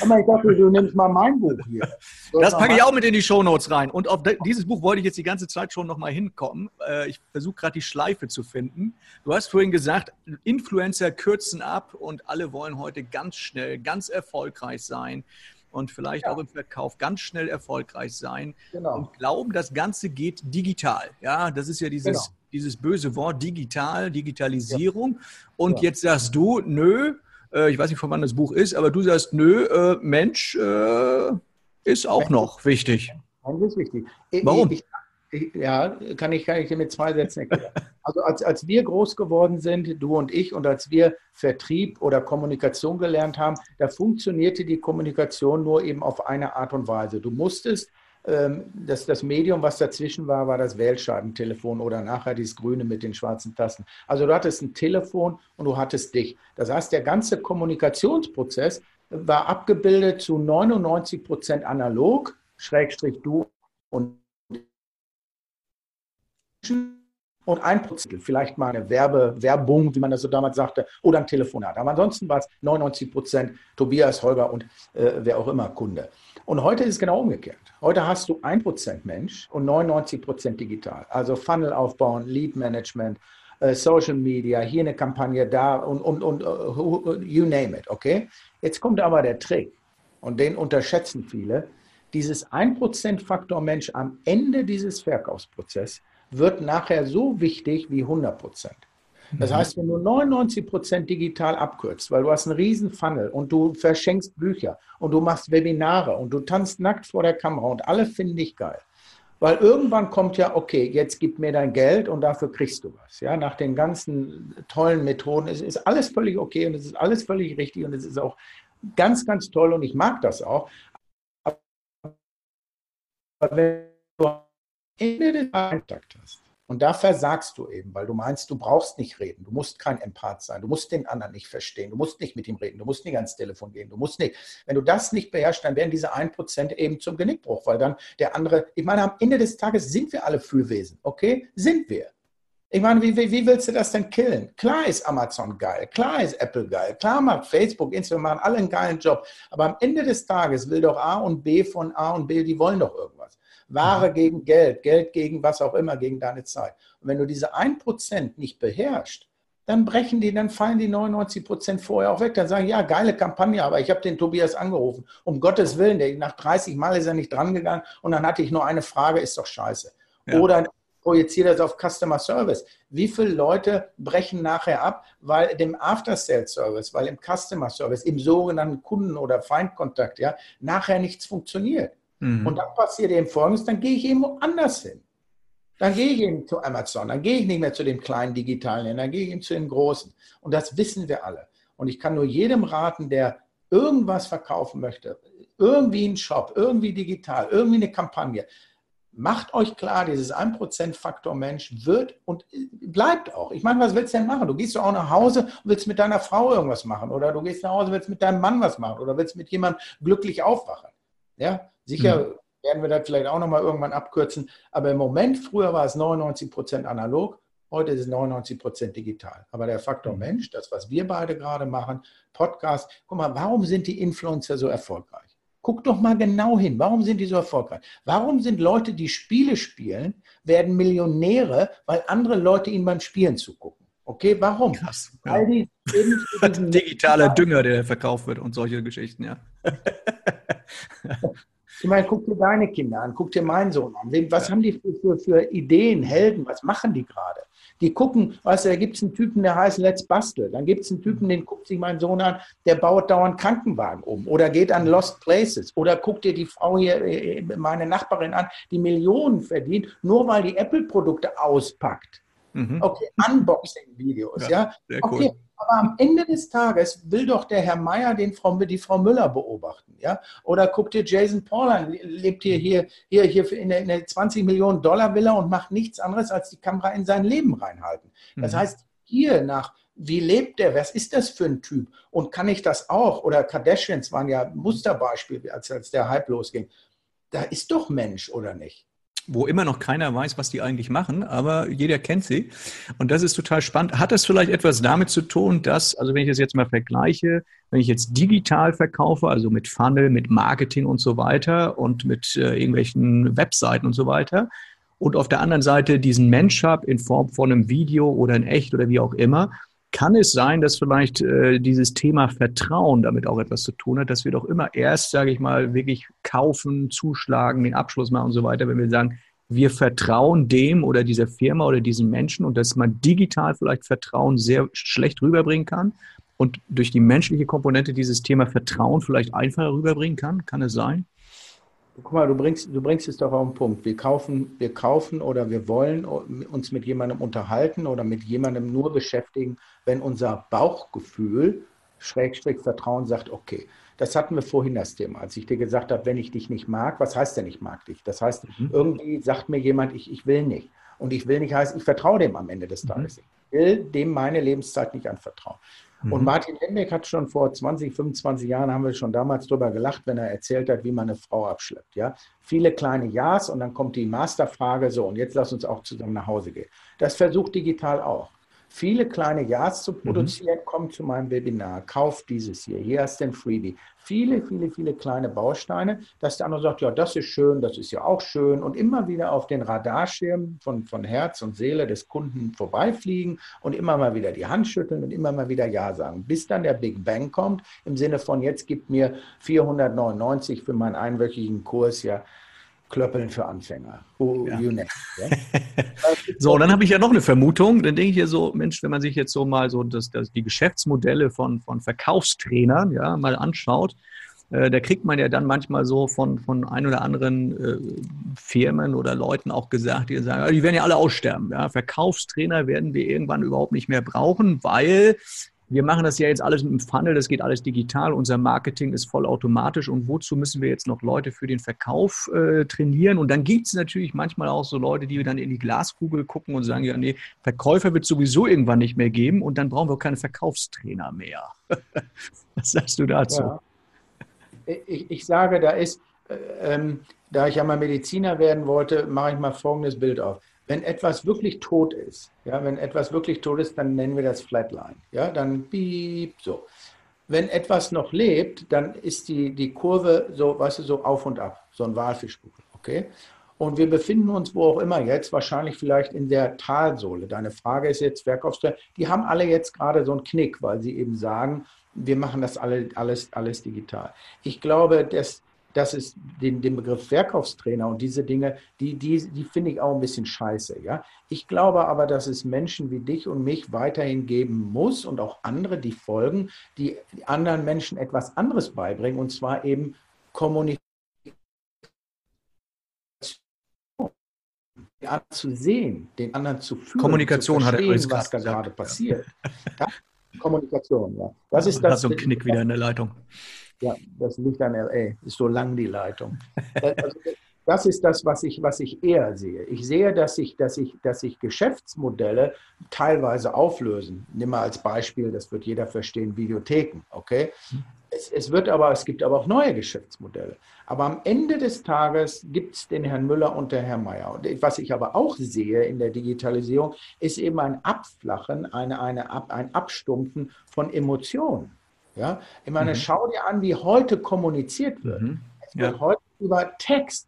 Aber ich dachte, du nimmst mal mein Buch hier. <laughs>
Das packe ich auch mit in die Shownotes rein. Und auf dieses Buch wollte ich jetzt die ganze Zeit schon nochmal hinkommen. Äh, ich versuche gerade die Schleife zu finden. Du hast vorhin gesagt, Influencer kürzen ab und alle wollen heute ganz schnell, ganz erfolgreich sein und vielleicht ja. auch im Verkauf ganz schnell erfolgreich sein genau. und glauben, das Ganze geht digital. Ja, das ist ja dieses, genau. dieses böse Wort digital, Digitalisierung. Ja. Und ja. jetzt sagst du, nö, äh, ich weiß nicht, von wann das Buch ist, aber du sagst, nö, äh, Mensch äh, ist auch noch wichtig.
Mensch ist wichtig.
Warum?
Ich, ich, ja, kann ich, kann ich dir mit zwei Sätzen erklären. Also als, als wir groß geworden sind, du und ich, und als wir Vertrieb oder Kommunikation gelernt haben, da funktionierte die Kommunikation nur eben auf eine Art und Weise. Du musstest ähm, das, das Medium, was dazwischen war, war das Wählscheibentelefon oder nachher dieses grüne mit den schwarzen Tasten. Also du hattest ein Telefon und du hattest dich. Das heißt, der ganze Kommunikationsprozess war abgebildet zu 99 Prozent analog, Schrägstrich du und und ein Prozent, vielleicht mal eine Werbe, Werbung, wie man das so damals sagte, oder ein Telefonat. Aber ansonsten war es 99 Prozent Tobias, Holger und äh, wer auch immer Kunde. Und heute ist es genau umgekehrt. Heute hast du 1% Mensch und 99% digital. Also Funnel aufbauen, Lead Management, äh, Social Media, hier eine Kampagne, da und, und, und uh, you name it, okay? Jetzt kommt aber der Trick und den unterschätzen viele. Dieses 1% Faktor Mensch am Ende dieses Verkaufsprozesses wird nachher so wichtig wie 100%. Das mhm. heißt, wenn du 99 Prozent digital abkürzt, weil du hast einen riesen Funnel und du verschenkst Bücher und du machst Webinare und du tanzt nackt vor der Kamera und alle finden dich geil. Weil irgendwann kommt ja, okay, jetzt gib mir dein Geld und dafür kriegst du was. Ja, nach den ganzen tollen Methoden. Es ist alles völlig okay und es ist alles völlig richtig und es ist auch ganz, ganz toll und ich mag das auch. Aber wenn du am Ende des Kontakt hast, und da versagst du eben, weil du meinst, du brauchst nicht reden, du musst kein Empath sein, du musst den anderen nicht verstehen, du musst nicht mit ihm reden, du musst nicht ans Telefon gehen, du musst nicht. Wenn du das nicht beherrschst, dann werden diese 1% eben zum Genickbruch, weil dann der andere, ich meine, am Ende des Tages sind wir alle Fühlwesen, okay? Sind wir. Ich meine, wie, wie, wie, willst du das denn killen? Klar ist Amazon geil, klar ist Apple geil, klar macht Facebook, Instagram, machen alle einen geilen Job. Aber am Ende des Tages will doch A und B von A und B, die wollen doch irgendwas. Ware gegen Geld, Geld gegen was auch immer, gegen deine Zeit. Und wenn du diese 1% nicht beherrschst, dann brechen die, dann fallen die 99 Prozent vorher auch weg. Dann sagen, ja, geile Kampagne, aber ich habe den Tobias angerufen. Um Gottes Willen, der, nach 30 Mal ist er nicht drangegangen und dann hatte ich nur eine Frage, ist doch scheiße. Ja. Oder projiziere das auf Customer Service. Wie viele Leute brechen nachher ab, weil dem After Sales Service, weil im Customer Service, im sogenannten Kunden- oder Feindkontakt, ja, nachher nichts funktioniert. Mhm. Und dann passiert eben Folgendes, dann gehe ich eben woanders hin. Dann gehe ich eben zu Amazon, dann gehe ich nicht mehr zu dem kleinen digitalen, dann gehe ich eben zu den großen. Und das wissen wir alle. Und ich kann nur jedem raten, der irgendwas verkaufen möchte, irgendwie einen Shop, irgendwie digital, irgendwie eine Kampagne, macht euch klar, dieses 1%-Faktor Mensch wird und bleibt auch. Ich meine, was willst du denn machen? Du gehst doch auch nach Hause und willst mit deiner Frau irgendwas machen oder du gehst nach Hause und willst mit deinem Mann was machen oder willst mit jemandem glücklich aufwachen. Ja, sicher mhm. werden wir das vielleicht auch nochmal irgendwann abkürzen. Aber im Moment, früher war es 99 Prozent analog, heute ist es 99 Prozent digital. Aber der Faktor mhm. Mensch, das, was wir beide gerade machen, Podcast, guck mal, warum sind die Influencer so erfolgreich? Guck doch mal genau hin. Warum sind die so erfolgreich? Warum sind Leute, die Spiele spielen, werden Millionäre, weil andere Leute ihnen beim Spielen zugucken? Okay, warum?
Krass. Ja. Weil die <laughs> Digitaler Dünger, der verkauft wird und solche Geschichten, ja. <laughs>
Ich meine, guck dir deine Kinder an, guck dir meinen Sohn an. Was haben die für, für, für Ideen, Helden, was machen die gerade? Die gucken, weißt du, da gibt es einen Typen, der heißt Let's Bastel. Dann gibt es einen Typen, den guckt sich mein Sohn an, der baut dauernd Krankenwagen um oder geht an Lost Places. Oder guck dir die Frau hier, äh, meine Nachbarin an, die Millionen verdient, nur weil die Apple-Produkte auspackt. Mhm. Okay, Unboxing-Videos, ja. ja? Okay, cool. aber am Ende des Tages will doch der Herr Meier den Frau, die Frau Müller beobachten, ja. Oder guck dir Jason Paul an, lebt hier, hier, hier, hier in eine 20 Millionen Dollar Villa und macht nichts anderes, als die Kamera in sein Leben reinhalten. Das mhm. heißt, hier nach wie lebt der? Was ist das für ein Typ? Und kann ich das auch? Oder Kardashians waren ja Musterbeispiel, als, als der Hype losging. Da ist doch Mensch, oder nicht?
Wo immer noch keiner weiß, was die eigentlich machen, aber jeder kennt sie. Und das ist total spannend. Hat das vielleicht etwas damit zu tun, dass, also wenn ich das jetzt mal vergleiche, wenn ich jetzt digital verkaufe, also mit Funnel, mit Marketing und so weiter und mit äh, irgendwelchen Webseiten und so weiter, und auf der anderen Seite diesen Mensch habe in Form von einem Video oder in echt oder wie auch immer, kann es sein, dass vielleicht äh, dieses Thema Vertrauen damit auch etwas zu tun hat, dass wir doch immer erst, sage ich mal, wirklich kaufen, zuschlagen, den Abschluss machen und so weiter, wenn wir sagen, wir vertrauen dem oder dieser Firma oder diesem Menschen und dass man digital vielleicht Vertrauen sehr schlecht rüberbringen kann und durch die menschliche Komponente dieses Thema Vertrauen vielleicht einfacher rüberbringen kann? Kann es sein?
Guck mal, du bringst, du bringst es doch auf den Punkt. Wir kaufen, wir kaufen oder wir wollen uns mit jemandem unterhalten oder mit jemandem nur beschäftigen, wenn unser Bauchgefühl, Schrägstrich Vertrauen sagt, okay, das hatten wir vorhin das Thema, als ich dir gesagt habe, wenn ich dich nicht mag, was heißt denn ich mag dich? Das heißt, mhm. irgendwie sagt mir jemand, ich, ich will nicht. Und ich will nicht heißt, ich vertraue dem am Ende des mhm. Tages. Mhm. Ich will dem meine Lebenszeit nicht anvertrauen. Und mhm. Martin Lembeck hat schon vor 20, 25 Jahren, haben wir schon damals drüber gelacht, wenn er erzählt hat, wie man eine Frau abschleppt. Ja? Viele kleine Ja's und dann kommt die Masterfrage, so, und jetzt lass uns auch zusammen nach Hause gehen. Das versucht digital auch viele kleine Ja's zu mhm. produzieren, mhm. komm zu meinem Webinar, kauf dieses hier, hier hast du ein Freebie. Viele, viele, viele kleine Bausteine, dass der andere sagt, ja, das ist schön, das ist ja auch schön und immer wieder auf den Radarschirm von, von Herz und Seele des Kunden vorbeifliegen und immer mal wieder die Hand schütteln und immer mal wieder Ja sagen, bis dann der Big Bang kommt, im Sinne von, jetzt gibt mir 499 für meinen einwöchigen Kurs ja Klöppeln für Anfänger.
Oh, ja. Name, ja? <laughs> so, und dann habe ich ja noch eine Vermutung. Dann denke ich ja so, Mensch, wenn man sich jetzt so mal so das, das, die Geschäftsmodelle von, von Verkaufstrainern ja, mal anschaut, äh, da kriegt man ja dann manchmal so von, von ein oder anderen äh, Firmen oder Leuten auch gesagt, die sagen, die werden ja alle aussterben. Ja? Verkaufstrainer werden wir irgendwann überhaupt nicht mehr brauchen, weil wir machen das ja jetzt alles mit dem Funnel, das geht alles digital, unser Marketing ist vollautomatisch und wozu müssen wir jetzt noch Leute für den Verkauf äh, trainieren? Und dann gibt es natürlich manchmal auch so Leute, die dann in die Glaskugel gucken und sagen, ja, nee, Verkäufer wird sowieso irgendwann nicht mehr geben und dann brauchen wir keine Verkaufstrainer mehr. <laughs> Was sagst du dazu? Ja.
Ich, ich, sage, da ist, äh, ähm, da ich ja mal Mediziner werden wollte, mache ich mal folgendes Bild auf wenn etwas wirklich tot ist, ja, wenn etwas wirklich tot ist, dann nennen wir das Flatline. Ja, dann piep, so. Wenn etwas noch lebt, dann ist die, die Kurve so, weißt du, so auf und ab, so ein Walfischbuch, okay? Und wir befinden uns wo auch immer jetzt, wahrscheinlich vielleicht in der Talsohle. Deine Frage ist jetzt, Verkaufssteuer, die haben alle jetzt gerade so einen Knick, weil sie eben sagen, wir machen das alle, alles, alles digital. Ich glaube, dass dass es den, den Begriff Verkaufstrainer und diese Dinge, die, die, die finde ich auch ein bisschen scheiße. Ja? Ich glaube aber, dass es Menschen wie dich und mich weiterhin geben muss und auch andere, die folgen, die anderen Menschen etwas anderes beibringen, und zwar eben Kommunikation. Den anderen zu sehen, den anderen zu fühlen,
Kommunikation zu verstehen, hat er
was da gerade passiert. Ja? Kommunikation, ja.
Das ist das. so ein Knick wieder in der Leitung.
Ja, das liegt an LA. Ist so lang die Leitung. Also, das ist das, was ich, was ich eher sehe. Ich sehe, dass sich, dass ich, dass sich Geschäftsmodelle teilweise auflösen. Nimm mal als Beispiel, das wird jeder verstehen, Videotheken. Okay? Es, es, wird aber, es gibt aber auch neue Geschäftsmodelle. Aber am Ende des Tages gibt es den Herrn Müller und den Herrn Mayer. Und was ich aber auch sehe in der Digitalisierung, ist eben ein Abflachen, eine, eine, ein Abstumpfen von Emotionen. Ja? Ich meine, mhm. schau dir an, wie heute kommuniziert wird. Mhm. Es wird ja. heute über Text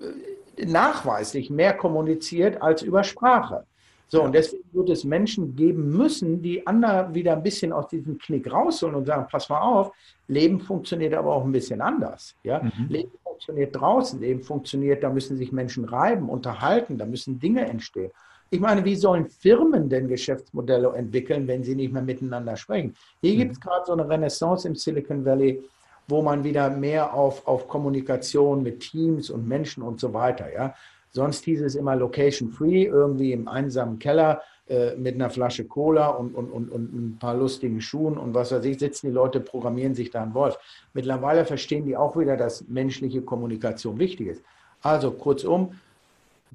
äh, nachweislich mehr kommuniziert als über Sprache. So, und deswegen wird es Menschen geben müssen, die andere wieder ein bisschen aus diesem Knick rausholen und sagen, pass mal auf, Leben funktioniert aber auch ein bisschen anders. Ja? Mhm. Leben funktioniert draußen, Leben funktioniert, da müssen sich Menschen reiben, unterhalten, da müssen Dinge entstehen. Ich meine, wie sollen Firmen denn Geschäftsmodelle entwickeln, wenn sie nicht mehr miteinander sprechen? Hier gibt es mhm. gerade so eine Renaissance im Silicon Valley, wo man wieder mehr auf, auf Kommunikation mit Teams und Menschen und so weiter, ja. Sonst hieß es immer Location Free, irgendwie im einsamen Keller äh, mit einer Flasche Cola und, und, und, und ein paar lustigen Schuhen und was weiß ich, sitzen die Leute, programmieren sich da ein Wolf. Mittlerweile verstehen die auch wieder, dass menschliche Kommunikation wichtig ist. Also kurzum,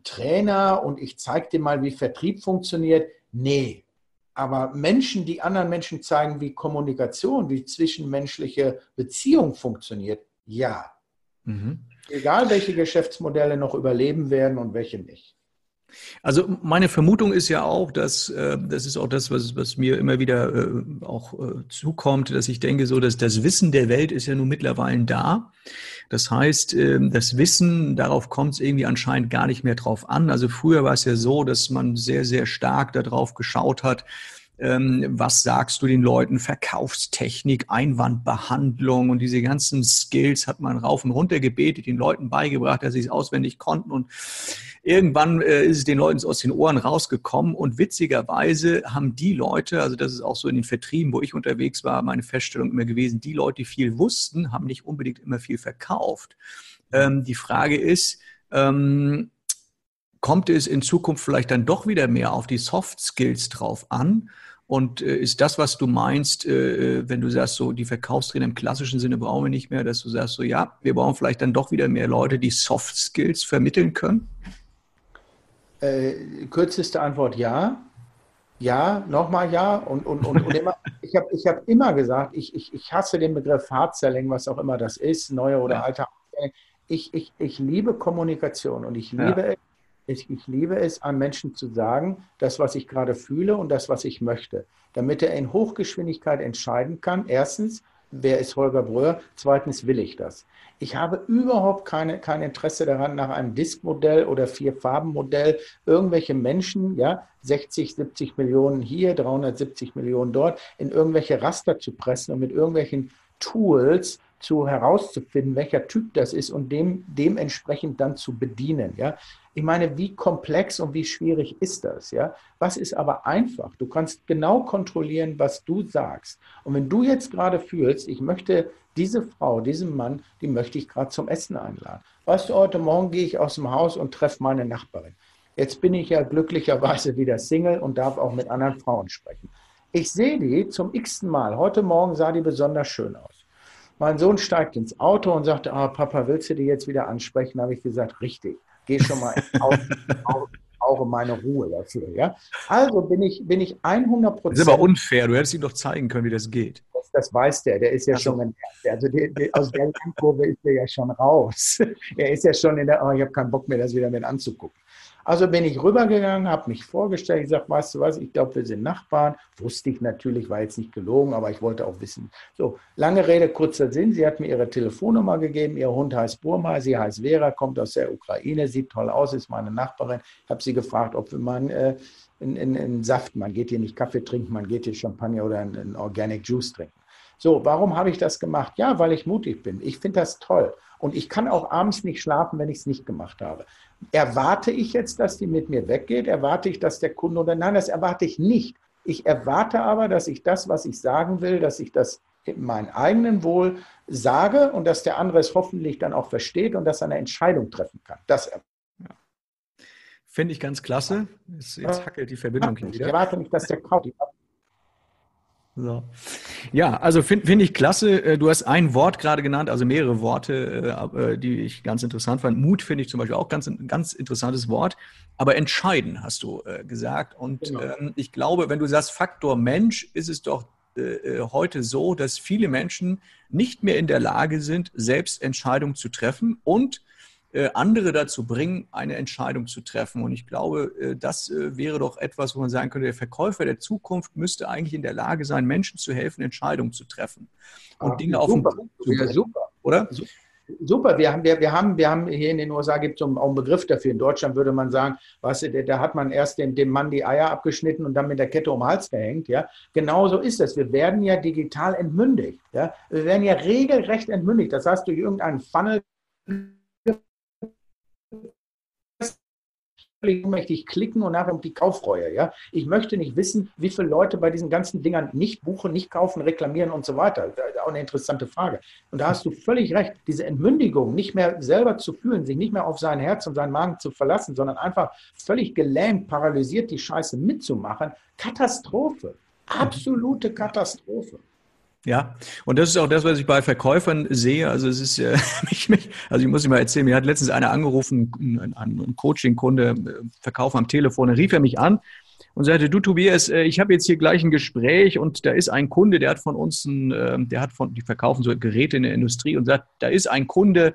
Trainer und ich zeige dir mal, wie Vertrieb funktioniert. Nee, aber Menschen, die anderen Menschen zeigen, wie Kommunikation, wie zwischenmenschliche Beziehung funktioniert, ja. Mhm. Egal, welche Geschäftsmodelle noch überleben werden und welche nicht.
Also meine Vermutung ist ja auch, dass äh, das ist auch das, was, was mir immer wieder äh, auch äh, zukommt, dass ich denke, so dass das Wissen der Welt ist ja nun mittlerweile da. Das heißt, äh, das Wissen, darauf kommt es irgendwie anscheinend gar nicht mehr drauf an. Also früher war es ja so, dass man sehr, sehr stark darauf geschaut hat, ähm, was sagst du den Leuten? Verkaufstechnik, Einwandbehandlung und diese ganzen Skills hat man rauf und runter gebetet, den Leuten beigebracht, dass sie es auswendig konnten und irgendwann äh, ist es den Leuten aus den Ohren rausgekommen und witzigerweise haben die Leute, also das ist auch so in den Vertrieben, wo ich unterwegs war, meine Feststellung immer gewesen, die Leute, die viel wussten, haben nicht unbedingt immer viel verkauft. Ähm, die Frage ist, ähm, kommt es in Zukunft vielleicht dann doch wieder mehr auf die Soft Skills drauf an? Und äh, ist das, was du meinst, äh, äh, wenn du sagst, so die Verkaufstrainer im klassischen Sinne brauchen wir nicht mehr, dass du sagst, so ja, wir brauchen vielleicht dann doch wieder mehr Leute, die Soft Skills vermitteln können?
Äh, kürzeste Antwort ja. Ja, nochmal ja. Und, und, und, und immer, <laughs> ich habe ich hab immer gesagt, ich, ich, ich hasse den Begriff Hard Selling, was auch immer das ist, neue oder ja. alte. Ich, ich, ich liebe Kommunikation und ich liebe ja. Ich, ich liebe es, an Menschen zu sagen, das, was ich gerade fühle und das, was ich möchte, damit er in Hochgeschwindigkeit entscheiden kann. Erstens, wer ist Holger Bröhr? Zweitens, will ich das? Ich habe überhaupt keine, kein Interesse daran, nach einem Diskmodell oder Vier-Farben-Modell irgendwelche Menschen, ja, 60, 70 Millionen hier, 370 Millionen dort, in irgendwelche Raster zu pressen und mit irgendwelchen Tools zu herauszufinden, welcher Typ das ist und dem dementsprechend dann zu bedienen. Ja? Ich meine, wie komplex und wie schwierig ist das? Ja? Was ist aber einfach? Du kannst genau kontrollieren, was du sagst. Und wenn du jetzt gerade fühlst, ich möchte diese Frau, diesen Mann, die möchte ich gerade zum Essen einladen. Weißt du, heute Morgen gehe ich aus dem Haus und treffe meine Nachbarin. Jetzt bin ich ja glücklicherweise wieder Single und darf auch mit anderen Frauen sprechen. Ich sehe die zum x-ten Mal. Heute Morgen sah die besonders schön aus. Mein Sohn steigt ins Auto und sagte, ah, Papa, willst du die jetzt wieder ansprechen? Da habe ich gesagt, richtig gehe schon mal auf, auf, brauche meine Ruhe dafür. Ja? Also bin ich, bin ich 100 Prozent.
Das ist aber unfair. Du hättest ihm doch zeigen können, wie das geht.
Das, das weiß der. Der ist ja schon, also der, der, aus der Lernkurve ist er ja schon raus. <laughs> Er ist ja schon in der, oh, ich habe keinen Bock mehr, das wieder mit anzugucken. Also bin ich rübergegangen, habe mich vorgestellt, ich sage, weißt du was, ich glaube, wir sind Nachbarn. Wusste ich natürlich, war jetzt nicht gelogen, aber ich wollte auch wissen. So, lange Rede, kurzer Sinn. Sie hat mir ihre Telefonnummer gegeben. Ihr Hund heißt Burma, sie heißt Vera, kommt aus der Ukraine, sieht toll aus, ist meine Nachbarin. Ich habe sie gefragt, ob man äh, in, in, in, Saft, man geht hier nicht Kaffee trinken, man geht hier Champagner oder einen Organic Juice trinken. So, warum habe ich das gemacht? Ja, weil ich mutig bin. Ich finde das toll. Und ich kann auch abends nicht schlafen, wenn ich es nicht gemacht habe. Erwarte ich jetzt, dass die mit mir weggeht? Erwarte ich, dass der Kunde oder nein, das erwarte ich nicht. Ich erwarte aber, dass ich das, was ich sagen will, dass ich das in meinem eigenen Wohl sage und dass der andere es hoffentlich dann auch versteht und dass er eine Entscheidung treffen kann. Das ja.
Finde ich ganz klasse. Jetzt, jetzt hackelt die Verbindung
hier wieder. Ich erwarte nicht, dass der kauft.
So. Ja, also finde find ich klasse. Äh, du hast ein Wort gerade genannt, also mehrere Worte, äh, äh, die ich ganz interessant fand. Mut finde ich zum Beispiel auch ganz ein ganz interessantes Wort. Aber entscheiden hast du gesagt. Und genau. Ähm, ich glaube, wenn du sagst Faktor Mensch, ist es doch heute so, dass viele Menschen nicht mehr in der Lage sind, selbst Entscheidungen zu treffen und andere dazu bringen, eine Entscheidung zu treffen. Und ich glaube, äh, das äh, wäre doch etwas, wo man sagen könnte, der Verkäufer der Zukunft müsste eigentlich in der Lage sein, Menschen zu helfen, Entscheidungen zu treffen und ah, Dinge super. auf den Punkt zu bringen.
Super, oder? Super, wir haben, wir, wir, haben, wir haben hier in den USA gibt es auch einen Begriff dafür. In Deutschland würde man sagen, weißt du, da hat man erst dem, dem Mann die Eier abgeschnitten und dann mit der Kette um den Hals gehängt. Ja? Genauso ist es. Wir werden ja digital entmündigt. Ja? Wir werden ja regelrecht entmündigt. Das heißt, durch irgendeinen Funnel ohnmächtig klicken und nachher um die Kaufreue. Ja? Ich möchte nicht wissen, wie viele Leute bei diesen ganzen Dingern nicht buchen, nicht kaufen, reklamieren und so weiter. Auch eine interessante Frage. Und da hast du völlig recht. Diese Entmündigung, nicht mehr selber zu fühlen, sich nicht mehr auf sein Herz und seinen Magen zu verlassen, sondern einfach völlig gelähmt, paralysiert die Scheiße mitzumachen. Katastrophe. Absolute Katastrophe.
Ja, und das ist auch das, was ich bei Verkäufern sehe. Also es ist, äh, <laughs> mich, mich, also ich muss Ihnen mal erzählen, mir hat letztens einer angerufen, ein, ein Coaching-Kunde, äh, Verkauf am Telefon, dann rief er mich an und sagte, du Tobias, äh, ich habe jetzt hier gleich ein Gespräch und da ist ein Kunde, der hat von uns ein, ähm, der hat von, die verkaufen so Geräte in der Industrie und sagt, da ist ein Kunde,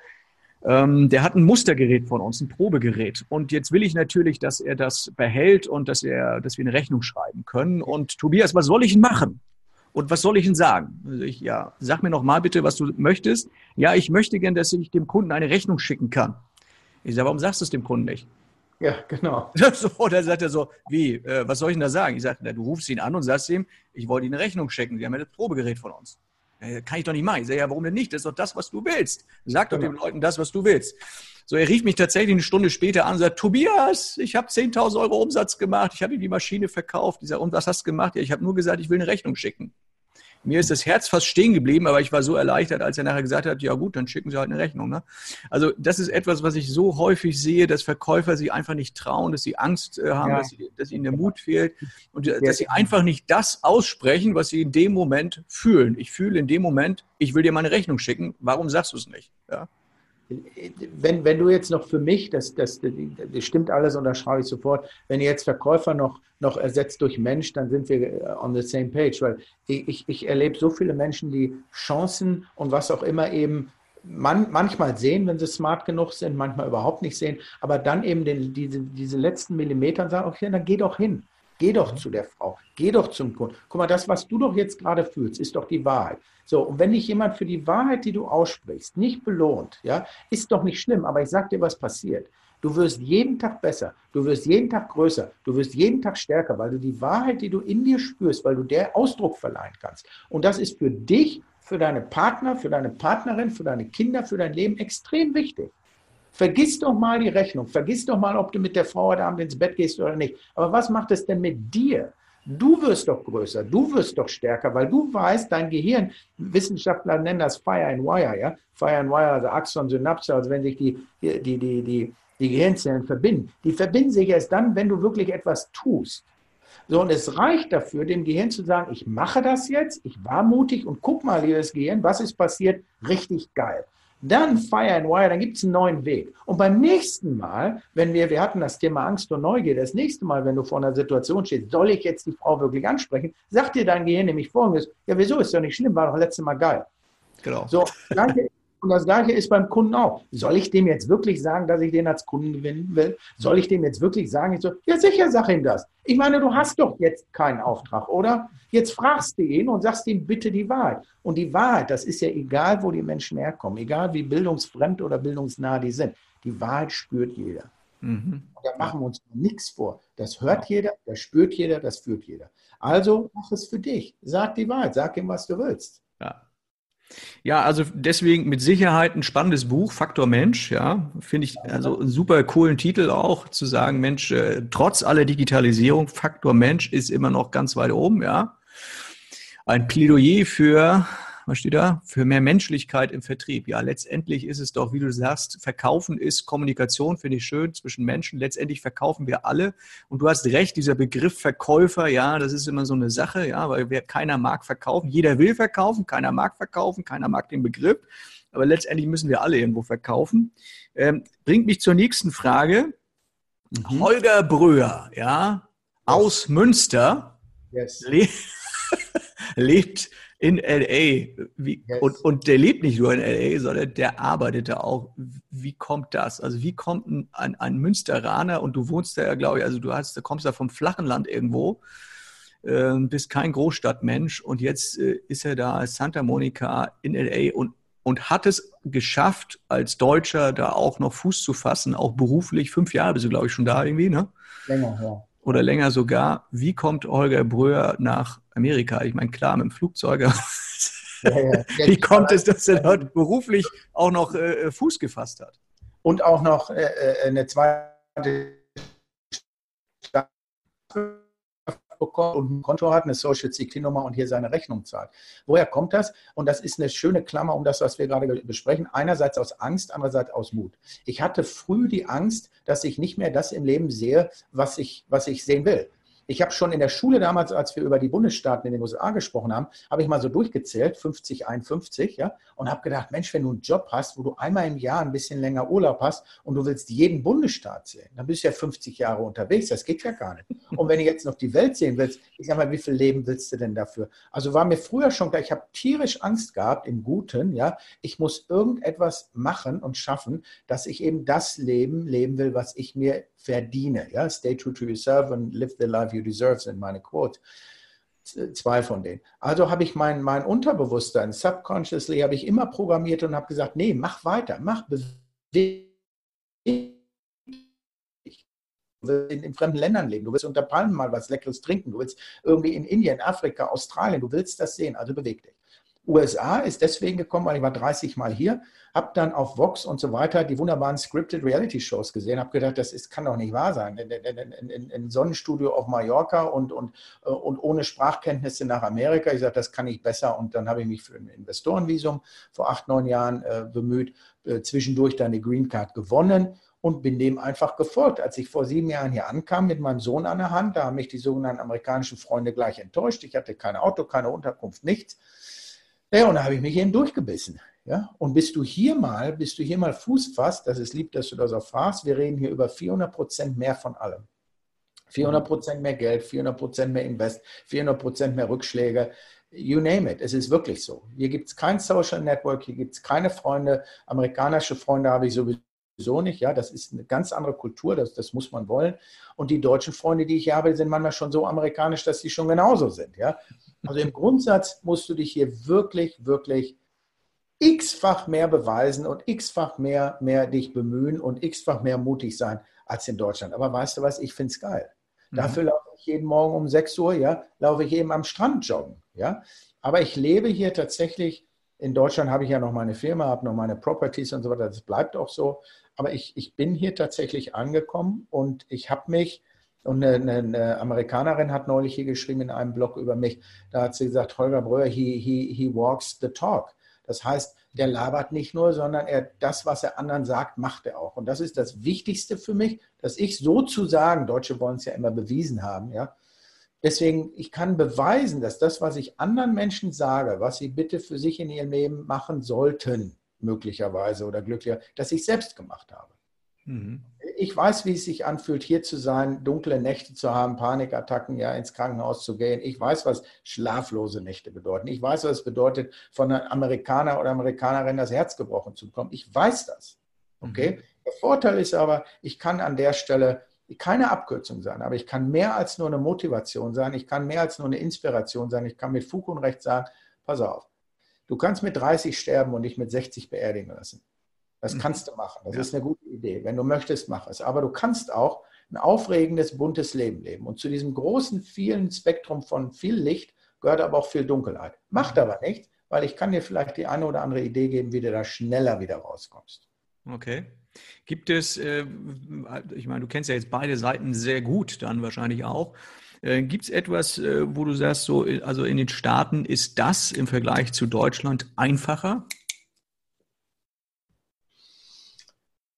ähm, der hat ein Mustergerät von uns, ein Probegerät. Und jetzt will ich natürlich, dass er das behält und dass er, dass wir eine Rechnung schreiben können. Und Tobias, was soll ich denn machen? Und was soll ich Ihnen sagen? Also ich, ja, sag mir noch mal bitte, was du möchtest. Ja, ich möchte gern, dass ich dem Kunden eine Rechnung schicken kann. Ich sage, warum sagst du es dem Kunden nicht?
Ja, genau. <laughs>
so, dann sagt er so, wie, äh, was soll ich denn da sagen? Ich sage, du rufst ihn an und sagst ihm, ich wollte Ihnen eine Rechnung schicken. Sie haben ja das Probegerät von uns. Ja, kann ich doch nicht machen. Ich sage, ja, warum denn nicht? Das ist doch das, was du willst. Sag genau. doch den Leuten das, was du willst. So, er rief mich tatsächlich eine Stunde später an und sagt, Tobias, ich habe 10.000 Euro Umsatz gemacht, ich habe ihm die Maschine verkauft. Ich sage, und was hast du gemacht? Ja, ich habe nur gesagt, ich will eine Rechnung schicken. Mir ist das Herz fast stehen geblieben, aber ich war so erleichtert, als er nachher gesagt hat, ja gut, dann schicken Sie halt eine Rechnung. Ne? Also das ist etwas, was ich so häufig sehe, dass Verkäufer sich einfach nicht trauen, dass sie Angst äh, haben, ja. dass, sie, dass, ihnen der Mut fehlt und ja. dass sie einfach nicht das aussprechen, was sie in dem Moment fühlen. Ich fühle in dem Moment, ich will dir meine Rechnung schicken, warum sagst du es nicht? Ja?
Wenn, wenn du jetzt noch für mich, das, das, das stimmt alles, unterschreibe ich sofort, wenn ihr jetzt Verkäufer noch, noch ersetzt durch Mensch, dann sind wir äh, on the same page, weil ich, ich erlebe so viele Menschen, die Chancen und was auch immer eben man, manchmal sehen, wenn sie smart genug sind, manchmal überhaupt nicht sehen, aber dann eben den, diese, diese letzten Millimeter sagen, okay, dann geh doch hin. Geh doch zu der Frau, geh doch zum Kunden. Guck mal, das, was du doch jetzt gerade fühlst, ist doch die Wahrheit. So, und wenn dich jemand für die Wahrheit, die du aussprichst, nicht belohnt, ja, ist doch nicht schlimm, aber ich sag dir, was passiert. Du wirst jeden Tag besser, du wirst jeden Tag größer, du wirst jeden Tag stärker, weil du die Wahrheit, die du in dir spürst, weil du der Ausdruck verleihen kannst. Und das ist für dich, für deine Partner, für deine Partnerin, für deine Kinder, für dein Leben extrem wichtig. Vergiss doch mal die Rechnung. Vergiss doch mal, ob du mit der Frau heute Abend ins Bett gehst oder nicht. Aber was macht es denn mit dir? Du wirst doch größer, du wirst doch stärker, weil du weißt, dein Gehirn, Wissenschaftler nennen das Fire and Wire, ja? Fire and Wire, also Axon, Synapse, also wenn sich die, die, die, die, die Gehirnzellen verbinden. Die verbinden sich erst dann, wenn du wirklich etwas tust. So, und es reicht dafür, dem Gehirn zu sagen, ich mache das jetzt, ich war mutig und guck mal, liebes Gehirn, was ist passiert? Richtig geil. Dann Fire and Wire, dann gibt es einen neuen Weg. Und beim nächsten Mal, wenn wir, wir hatten das Thema Angst und Neugier, das nächste Mal, wenn du vor einer Situation stehst, soll ich jetzt die Frau wirklich ansprechen, sagt dir dein Gehirn nämlich folgendes, ja wieso, ist ja nicht schlimm, war doch letztes Mal geil. Genau. So, gleiche und das Gleiche ist beim Kunden auch. Soll ich dem jetzt wirklich sagen, dass ich den als Kunden gewinnen will? Soll ich dem jetzt wirklich sagen, ich so, ja sicher, sag ihm das. Ich meine, du hast doch jetzt keinen Auftrag, oder? Jetzt fragst du ihn und sagst ihm bitte die Wahrheit. Und die Wahrheit, das ist ja egal, wo die Menschen herkommen, egal wie bildungsfremd oder bildungsnah die sind. Die Wahrheit spürt jeder. Mhm. Und da machen wir uns nichts vor. Das hört jeder, das spürt jeder, das fühlt jeder. Also mach es für dich. Sag die Wahrheit, sag ihm, was du willst.
Ja. Ja, also deswegen mit Sicherheit ein spannendes Buch, Faktor Mensch, ja, finde ich also einen super coolen Titel auch, zu sagen, Mensch, äh, trotz aller Digitalisierung, Faktor Mensch ist immer noch ganz weit oben, ja. Ein Plädoyer für was steht da? Für mehr Menschlichkeit im Vertrieb. Ja, letztendlich ist es doch, wie du sagst, Verkaufen ist Kommunikation, finde ich schön, zwischen Menschen. Letztendlich verkaufen wir alle. Und du hast recht, dieser Begriff Verkäufer, ja, das ist immer so eine Sache, ja, weil wer, keiner mag verkaufen. Jeder will verkaufen, keiner mag verkaufen, keiner mag den Begriff. Aber letztendlich müssen wir alle irgendwo verkaufen. Ähm, bringt mich zur nächsten Frage. Mhm. Holger Bröer, ja, aus Münster, yes. le <laughs> lebt in LA. Wie, yes. und, und der lebt nicht nur in LA, sondern der arbeitet da auch. Wie kommt das? Also wie kommt ein, ein, ein Münsteraner und du wohnst da ja, glaube ich, also du hast, du kommst da vom flachen Land irgendwo, äh, bist kein Großstadtmensch und jetzt äh, ist er da Santa Monica in LA und und hat es geschafft, als Deutscher da auch noch Fuß zu fassen, auch beruflich. Fünf Jahre bist du, glaube ich, schon da irgendwie, ne? Länger, ja oder länger sogar. Wie kommt Holger Bröer nach Amerika? Ich meine, klar, mit dem Flugzeug. Ja, ja. <laughs> Wie kommt es, dass er dort beruflich auch noch äh, Fuß gefasst hat?
Und auch noch äh, äh eine zweite bekommt und ein Konto hat, eine Social Security Nummer und hier seine Rechnung zahlt. Woher kommt das? Und das ist eine schöne Klammer um das, was wir gerade besprechen. Einerseits aus Angst, andererseits aus Mut. Ich hatte früh die Angst, dass ich nicht mehr das im Leben sehe, was ich, was ich sehen will. Ich habe schon in der Schule damals, als wir über die Bundesstaaten in den USA gesprochen haben, habe ich mal so durchgezählt, 50, 51, ja, und habe gedacht, Mensch, wenn du einen Job hast, wo du einmal im Jahr ein bisschen länger Urlaub hast und du willst jeden Bundesstaat sehen, dann bist du ja 50 Jahre unterwegs. Das geht ja gar nicht. Und wenn du jetzt noch die Welt sehen willst, ich sag mal, wie viel Leben willst du denn dafür? Also war mir früher schon klar, ich habe tierisch Angst gehabt im Guten, ja, ich muss irgendetwas machen und schaffen, dass ich eben das Leben leben will, was ich mir verdiene. Ja? Stay true to yourself and live the life you deserve sind meine Quote. Zwei von denen. Also habe ich mein, mein Unterbewusstsein, subconsciously, habe ich immer programmiert und habe gesagt, nee, mach weiter, mach, beweg in, in, fremden Ländern leben, du willst unter Palmen mal was Leckeres trinken, du willst irgendwie in Indien, Afrika, Australien, du willst das sehen, also beweg dich. USA ist deswegen gekommen, weil ich war 30 Mal hier, habe dann auf Vox und so weiter die wunderbaren Scripted Reality Shows gesehen, habe gedacht, das ist, kann doch nicht wahr sein. Ein Sonnenstudio auf Mallorca und, und, äh, und ohne Sprachkenntnisse nach Amerika. Ich sagte, das kann ich besser. Und dann habe ich mich für ein Investorenvisum vor acht, neun Jahren äh, bemüht, äh, zwischendurch dann eine Green Card gewonnen und bin dem einfach gefolgt. Als ich vor sieben Jahren hier ankam mit meinem Sohn an der Hand, da haben mich die sogenannten amerikanischen Freunde gleich enttäuscht. Ich hatte kein Auto, keine Unterkunft, nichts. Ja, und da habe ich mich eben durchgebissen. Ja? Und bist du hier mal, bist du hier mal Fuß fasst, das ist lieb, dass du das auch fragst, wir reden hier über 400 Prozent mehr von allem. 400 Prozent mehr Geld, 400 Prozent mehr Invest, 400 Prozent mehr Rückschläge. You name it. Es ist wirklich so. Hier gibt es kein Social Network, hier gibt es keine Freunde. Amerikanische Freunde habe ich sowieso nicht. Ja, das ist eine ganz andere Kultur, das, das muss man wollen. Und die deutschen Freunde, die ich hier habe, sind manchmal schon so amerikanisch, dass sie schon genauso sind. Ja, also im Grundsatz musst du dich hier wirklich, wirklich x-fach mehr beweisen und x-fach mehr, mehr dich bemühen und x-fach mehr mutig sein als in Deutschland. Aber weißt du was, ich finde es geil. Mhm. Dafür laufe ich jeden Morgen um 6 Uhr, ja, laufe ich eben am Strand joggen, ja. Aber ich lebe hier tatsächlich, in Deutschland habe ich ja noch meine Firma, habe noch meine Properties und so weiter, das bleibt auch so. Aber ich, ich bin hier tatsächlich angekommen und ich habe mich und eine, eine, Amerikanerin hat neulich hier geschrieben in einem Blog über mich, da hat sie gesagt, Holger Breuer, he, he, he walks the talk. Das heißt, der labert nicht nur, sondern er das, was er anderen sagt, macht er auch. Und das ist das Wichtigste für mich, dass ich sozusagen, Deutsche wollen es ja immer bewiesen haben, ja. Deswegen, ich kann beweisen, dass das, was ich anderen Menschen sage, was sie bitte für sich in ihrem Leben machen sollten, möglicherweise oder glücklicher, dass ich selbst gemacht habe. Mhm ich weiß, wie es sich anfühlt, hier zu sein, dunkle Nächte zu haben, Panikattacken, ja, ins Krankenhaus zu gehen. Ich weiß, was schlaflose Nächte bedeuten. Ich weiß, was es bedeutet, von einem Amerikaner oder Amerikanerin das Herz gebrochen zu bekommen. Ich weiß das. Okay? Mhm. Der Vorteil ist aber, ich kann an der Stelle keine Abkürzung sein, aber ich kann mehr als nur eine Motivation sein. Ich kann mehr als nur eine Inspiration sein. Ich kann mit Fug und Recht sagen, pass auf, du kannst mit 30 sterben und dich mit 60 beerdigen lassen. Das mhm. kannst du machen. Das ja. ist eine gute Idee. Wenn du möchtest, mach es. Aber du kannst auch ein aufregendes, buntes Leben leben. Und zu diesem großen, vielen Spektrum von viel Licht gehört aber auch viel Dunkelheit. Macht mhm. aber nichts, weil ich kann dir vielleicht die eine oder andere Idee geben, wie du da schneller wieder rauskommst.
Okay. Gibt es, äh, ich meine, du kennst ja jetzt beide Seiten sehr gut, dann wahrscheinlich auch. Äh, Gibt es etwas, äh, wo du sagst, so, also in den Staaten ist das im Vergleich zu Deutschland einfacher?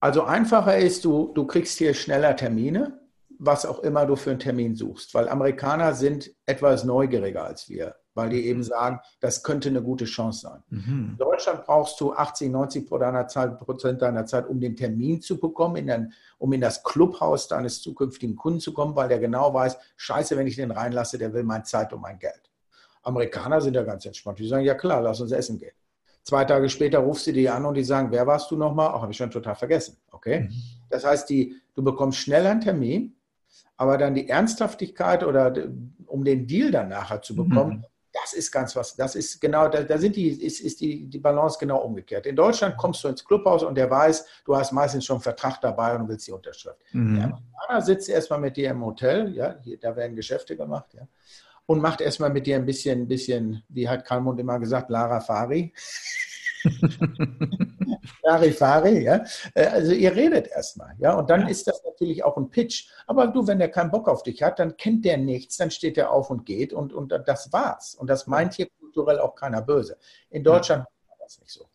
Also einfacher ist, du, du kriegst hier schneller Termine, was auch immer du für einen Termin suchst, weil Amerikaner sind etwas neugieriger als wir, weil die eben sagen, das könnte eine gute Chance sein. Mhm. In Deutschland brauchst du 80, 90 Prozent deiner Zeit, um den Termin zu bekommen, in den, um in das Clubhaus deines zukünftigen Kunden zu kommen, weil der genau weiß, scheiße, wenn ich den reinlasse, der will meine Zeit und mein Geld. Amerikaner sind ja ganz entspannt. Die sagen, ja klar, lass uns essen gehen. Zwei Tage später rufst du die an und die sagen, wer warst du nochmal? Ach, habe ich schon total vergessen. Okay? Mhm. Das heißt, die, du bekommst schnell einen Termin, aber dann die Ernsthaftigkeit oder um den Deal dann nachher zu bekommen, mhm. das ist ganz was. Das ist genau, da, da sind die, ist, ist die, die Balance genau umgekehrt. In Deutschland kommst du ins Clubhaus und der weiß, du hast meistens schon einen Vertrag dabei und willst die Unterschrift. Mhm. Der Amerikaner sitzt erstmal mit dir im Hotel, ja, hier, da werden Geschäfte gemacht, ja und macht erstmal mit dir ein bisschen, bisschen, wie hat Kalmund immer gesagt, Lara Fari. <laughs> Larifari, ja. Äh, also ihr redet erstmal, ja. Und dann ja. ist das natürlich auch ein Pitch. Aber du, wenn der keinen Bock auf dich hat, dann kennt der nichts, dann steht der auf und geht und, und das war's. Und das meint hier kulturell auch keiner böse. In Deutschland ja. war das nicht so.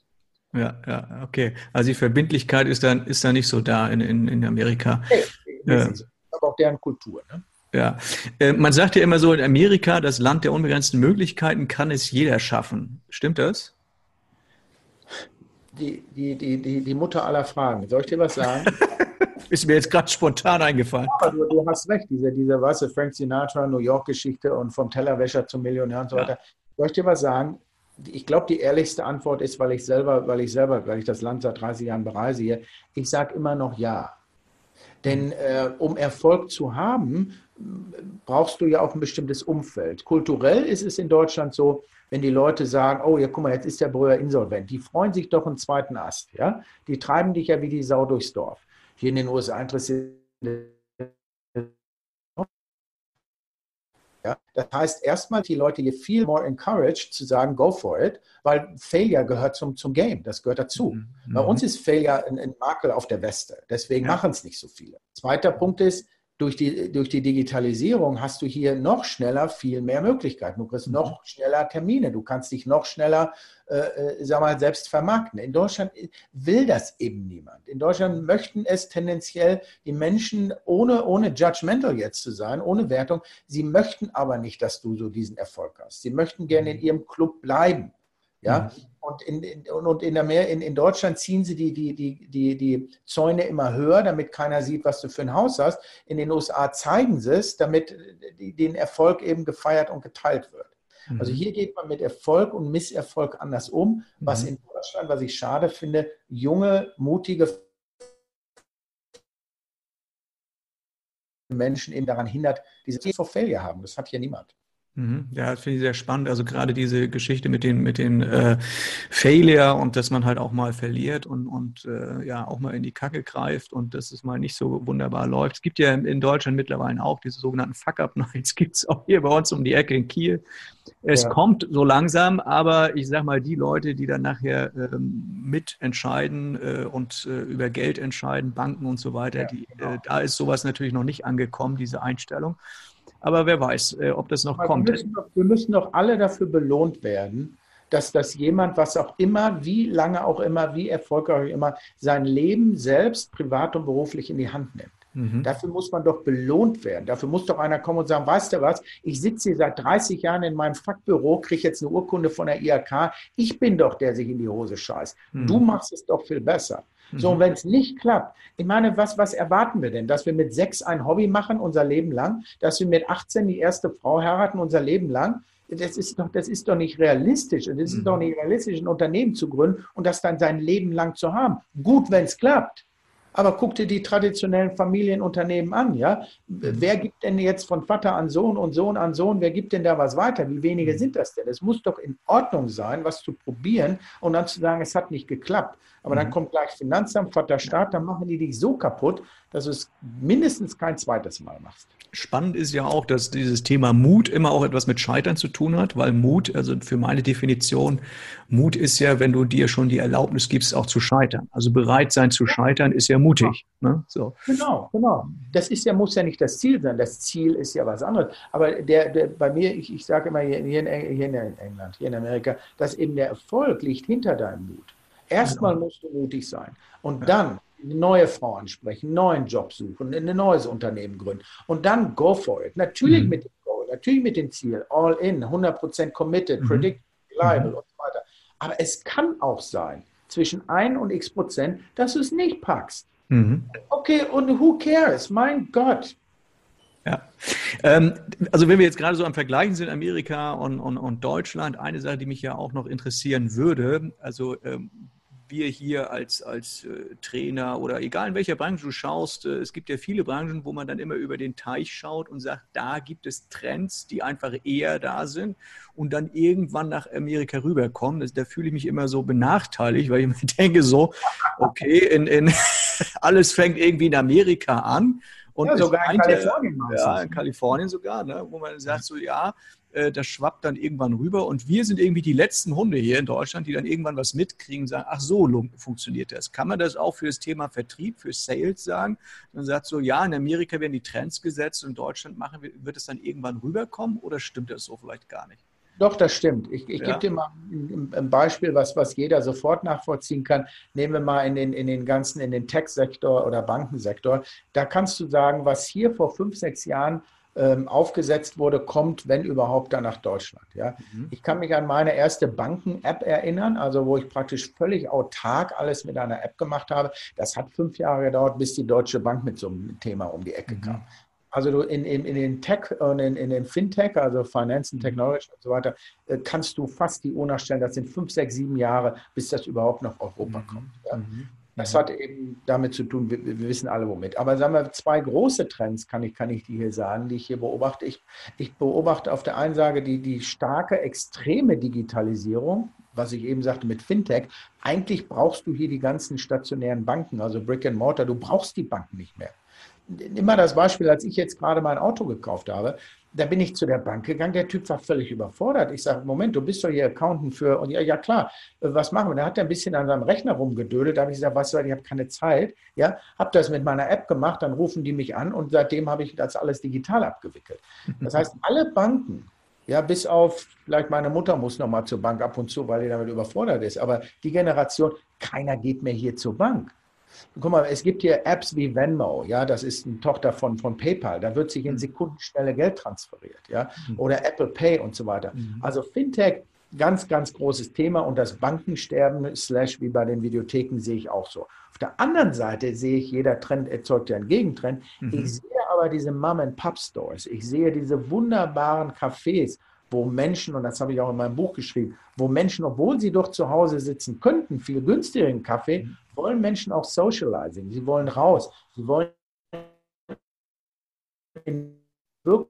Ja, ja, okay. Also die Verbindlichkeit ist dann, ist dann nicht so da in, in, in Amerika. Nee, nee,
äh, aber auch deren Kultur, ne?
Ja, äh, man sagt ja immer so, in Amerika, das Land der unbegrenzten Möglichkeiten, kann es jeder schaffen. Stimmt das?
Die, die, die, die, die Mutter aller Fragen. Soll ich dir was sagen? <laughs>
ist mir jetzt gerade spontan eingefallen.
Ja, du, du, hast recht, diese, diese weißt du, Frank Sinatra, New York-Geschichte und vom Tellerwäscher zum Millionär und so weiter. Ja. Soll ich dir was sagen? Ich glaube, die ehrlichste Antwort ist, weil ich selber, weil ich selber, weil ich das Land seit 30 Jahren bereise hier, ich sage immer noch ja. Denn äh, um Erfolg zu haben, brauchst du ja auch ein bestimmtes Umfeld. Kulturell ist es in Deutschland so, wenn die Leute sagen, oh ja, guck mal, jetzt ist der Brüder insolvent, die freuen sich doch einen zweiten Ast. Ja? Die treiben dich ja wie die Sau durchs Dorf. Hier in den USA interessiert ja, das heißt, erstmal die Leute hier viel more encouraged zu sagen, go for it, weil Failure gehört zum, zum Game, das gehört dazu. Mhm. Bei uns ist Failure ein, ein, Makel auf der Weste, deswegen ja. machen es nicht so viele. Zweiter Punkt ist, durch die, durch die Digitalisierung hast du hier noch schneller viel mehr Möglichkeiten. Du kriegst mhm. noch schneller Termine, du kannst dich noch schneller, äh, äh, sag mal, selbst vermarkten. In Deutschland will das eben niemand. In Deutschland möchten es tendenziell die Menschen, ohne, ohne judgmental jetzt zu sein, ohne Wertung, sie möchten aber nicht, dass du so diesen Erfolg hast. Sie möchten gerne in mhm. ihrem Club bleiben. Ja, mhm. und, in, in, und in, der in, in Deutschland ziehen sie die, die, die, die, die Zäune immer höher, damit keiner sieht, was du für ein Haus hast. In den USA zeigen sie es, damit die, den Erfolg eben gefeiert und geteilt wird. Mhm. Also hier geht man mit Erfolg und Misserfolg anders um, was mhm. in Deutschland, was ich schade finde, junge, mutige Menschen eben daran hindert, diese for Failure haben. Das hat hier niemand.
Mhm. Ja, das finde ich sehr spannend. Also gerade diese Geschichte mit den, mit den äh, Failure und dass man halt auch mal verliert und, und äh, ja auch mal in die Kacke greift und dass es mal nicht so wunderbar läuft. Es gibt ja in Deutschland mittlerweile auch diese sogenannten Fuck-Up-Nights, <laughs> gibt es auch hier bei uns um die Ecke in Kiel. Es ja. kommt so langsam, aber ich sag mal, die Leute, die dann nachher ähm, mitentscheiden äh, und äh, über Geld entscheiden, Banken und so weiter, ja, die, genau. Äh, da ist sowas natürlich noch nicht angekommen, diese Einstellung. Aber wer weiß, äh, ob das noch Aber kommt.
Wir müssen, doch, wir müssen doch alle dafür belohnt werden, dass das jemand, was auch immer, wie lange auch immer, wie erfolgreich auch immer, sein Leben selbst, privat und beruflich in die Hand nimmt. Mhm. Dafür muss man doch belohnt werden. Dafür muss doch einer kommen und sagen, weißt du was, ich sitze hier seit 30 Jahren in meinem Fachbüro, kriege jetzt eine Urkunde von der IHK. Ich bin doch der, der sich in die Hose scheißt. Mhm. Du machst es doch viel besser. So, und wenn es nicht klappt, ich meine, was, was erwarten wir denn? Dass wir mit sechs ein Hobby machen, unser Leben lang? Dass wir mit 18 die erste Frau heiraten, unser Leben lang? Das ist doch, das ist doch nicht realistisch. Und es ist mhm. doch nicht realistisch, ein Unternehmen zu gründen und das dann sein Leben lang zu haben. Gut, wenn es klappt. Aber guck dir die traditionellen Familienunternehmen an, ja. Wer gibt denn jetzt von Vater an Sohn und Sohn an Sohn, wer gibt denn da was weiter? Wie wenige mhm. sind das denn? Es muss doch in Ordnung sein, was zu probieren und dann zu sagen, es hat nicht geklappt. Aber dann mhm. kommt gleich Finanzamt, Vater Staat, dann machen die dich so kaputt, dass du es mindestens kein zweites Mal machst.
Spannend ist ja auch, dass dieses Thema Mut immer auch etwas mit Scheitern zu tun hat, weil Mut, also für meine Definition, Mut ist ja, wenn du dir schon die Erlaubnis gibst, auch zu scheitern. Also bereit sein zu scheitern ist ja mutig. Ne?
So. Genau, genau. Das ist ja, muss ja nicht das Ziel sein. Das Ziel ist ja was anderes. Aber der, der bei mir, ich, ich sage immer hier, hier, in, hier in England, hier in Amerika, dass eben der Erfolg liegt hinter deinem Mut. Erstmal genau. musst du mutig sein. Und dann eine neue Frau ansprechen, einen neuen Job suchen, ein neues Unternehmen gründen und dann go for it. Natürlich mhm. mit dem Goal, natürlich mit dem Ziel, all in, 100% committed, mhm. predict, reliable mhm. und so weiter. Aber es kann auch sein, zwischen 1 und x Prozent, dass du es nicht packst. Mhm. Okay, und who cares? Mein Gott.
Ja. Ähm, also wenn wir jetzt gerade so am Vergleichen sind, Amerika und, und, und, Deutschland, eine Sache, die mich ja auch noch interessieren würde, also ähm, wir hier als, als äh, Trainer oder egal in welcher Branche du schaust, äh, es gibt ja viele Branchen, wo man dann immer über den Teich schaut und sagt, da gibt es Trends, die einfach eher da sind und dann irgendwann nach Amerika rüberkommen. Das, da fühle ich mich immer so benachteiligt, weil ich mir <laughs> denke so, okay, in, in, <laughs> alles fängt irgendwie in Amerika an. Und ja, sogar in Kalifornien. Ja, in Kalifornien sogar, ne, wo man sagt so, ja, äh, das schwappt dann irgendwann rüber und wir sind irgendwie die letzten Hunde hier in Deutschland, die dann irgendwann was mitkriegen und sagen, ach so funktioniert das. Kann man das auch für das Thema Vertrieb, für Sales sagen? Man sagt so, ja, in Amerika werden die Trends gesetzt und in Deutschland machen, wird es dann irgendwann rüberkommen oder stimmt das so vielleicht gar nicht?
Doch, das stimmt. Ich, ich ja. gebe dir mal ein, Beispiel, was, was jeder sofort nachvollziehen kann. Nehmen wir mal in den, in den ganzen, in den Tech-Sektor oder Bankensektor. Da kannst du sagen, was hier vor fünf, sechs Jahren ähm, aufgesetzt wurde, kommt, wenn überhaupt, dann nach Deutschland. Ja? Mhm. Ich kann mich an meine erste Banken-App erinnern, also wo ich praktisch völlig autark alles mit einer App gemacht habe. Das hat fünf Jahre gedauert, bis die Deutsche Bank mit so einem Thema um die Ecke mhm. kam. Also du in, in, in den Tech und in, in den Fintech, also Finance and mhm. Technology und so weiter, äh, kannst du fast die Uhr nachstellen, das sind fünf, sechs, sieben Jahre, bis das überhaupt nach Europa mhm. kommt. Ja? Mhm. Das hat eben damit zu tun, wir, wir, wissen alle womit. Aber sagen wir, zwei große Trends kann ich, kann ich dir hier sagen, die ich hier beobachte. Ich, ich beobachte auf der einen Seite die, die starke, extreme Digitalisierung, was ich eben sagte mit Fintech. Eigentlich brauchst du hier die ganzen stationären Banken, also Brick and Mortar, du brauchst die Banken nicht mehr nimm mal das Beispiel, als ich jetzt gerade mein Auto gekauft habe, da bin ich zu der Bank gegangen, der Typ war völlig überfordert. Ich sage, Moment, du bist doch hier Accountant für, und ja, ja klar, äh, was machen wir? Da hat er ein bisschen an seinem Rechner rumgedödelt, da habe ich gesagt, was soll, ich habe keine Zeit, ja, habe das mit meiner App gemacht, dann rufen die mich an und seitdem habe ich das alles digital abgewickelt. Das heißt, <laughs> alle Banken, ja, bis auf, vielleicht meine Mutter muss noch mal zur Bank ab und zu, weil die damit überfordert ist, aber die Generation, keiner geht mehr hier zur Bank. Guck mal, es gibt hier Apps wie Venmo, ja, das ist eine Tochter von, von PayPal, da wird sich in mhm. Sekundenschnelle Geld transferiert, ja, mhm. oder Apple Pay und so weiter. Mhm. Also Fintech, ganz, ganz großes Thema und das Bankensterben, slash wie bei den Videotheken, sehe ich auch so. Auf der anderen Seite sehe ich, jeder Trend erzeugt ja einen Gegentrend. Ich sehe aber diese Mom-and-Pop-Stores, ich sehe diese wunderbaren Cafés, wo Menschen, und das habe ich auch in meinem Buch geschrieben, wo Menschen, obwohl sie doch zu Hause sitzen könnten, viel günstigeren Kaffee, mhm. wollen Menschen auch Socializing. Sie wollen raus. Sie wollen in wirklich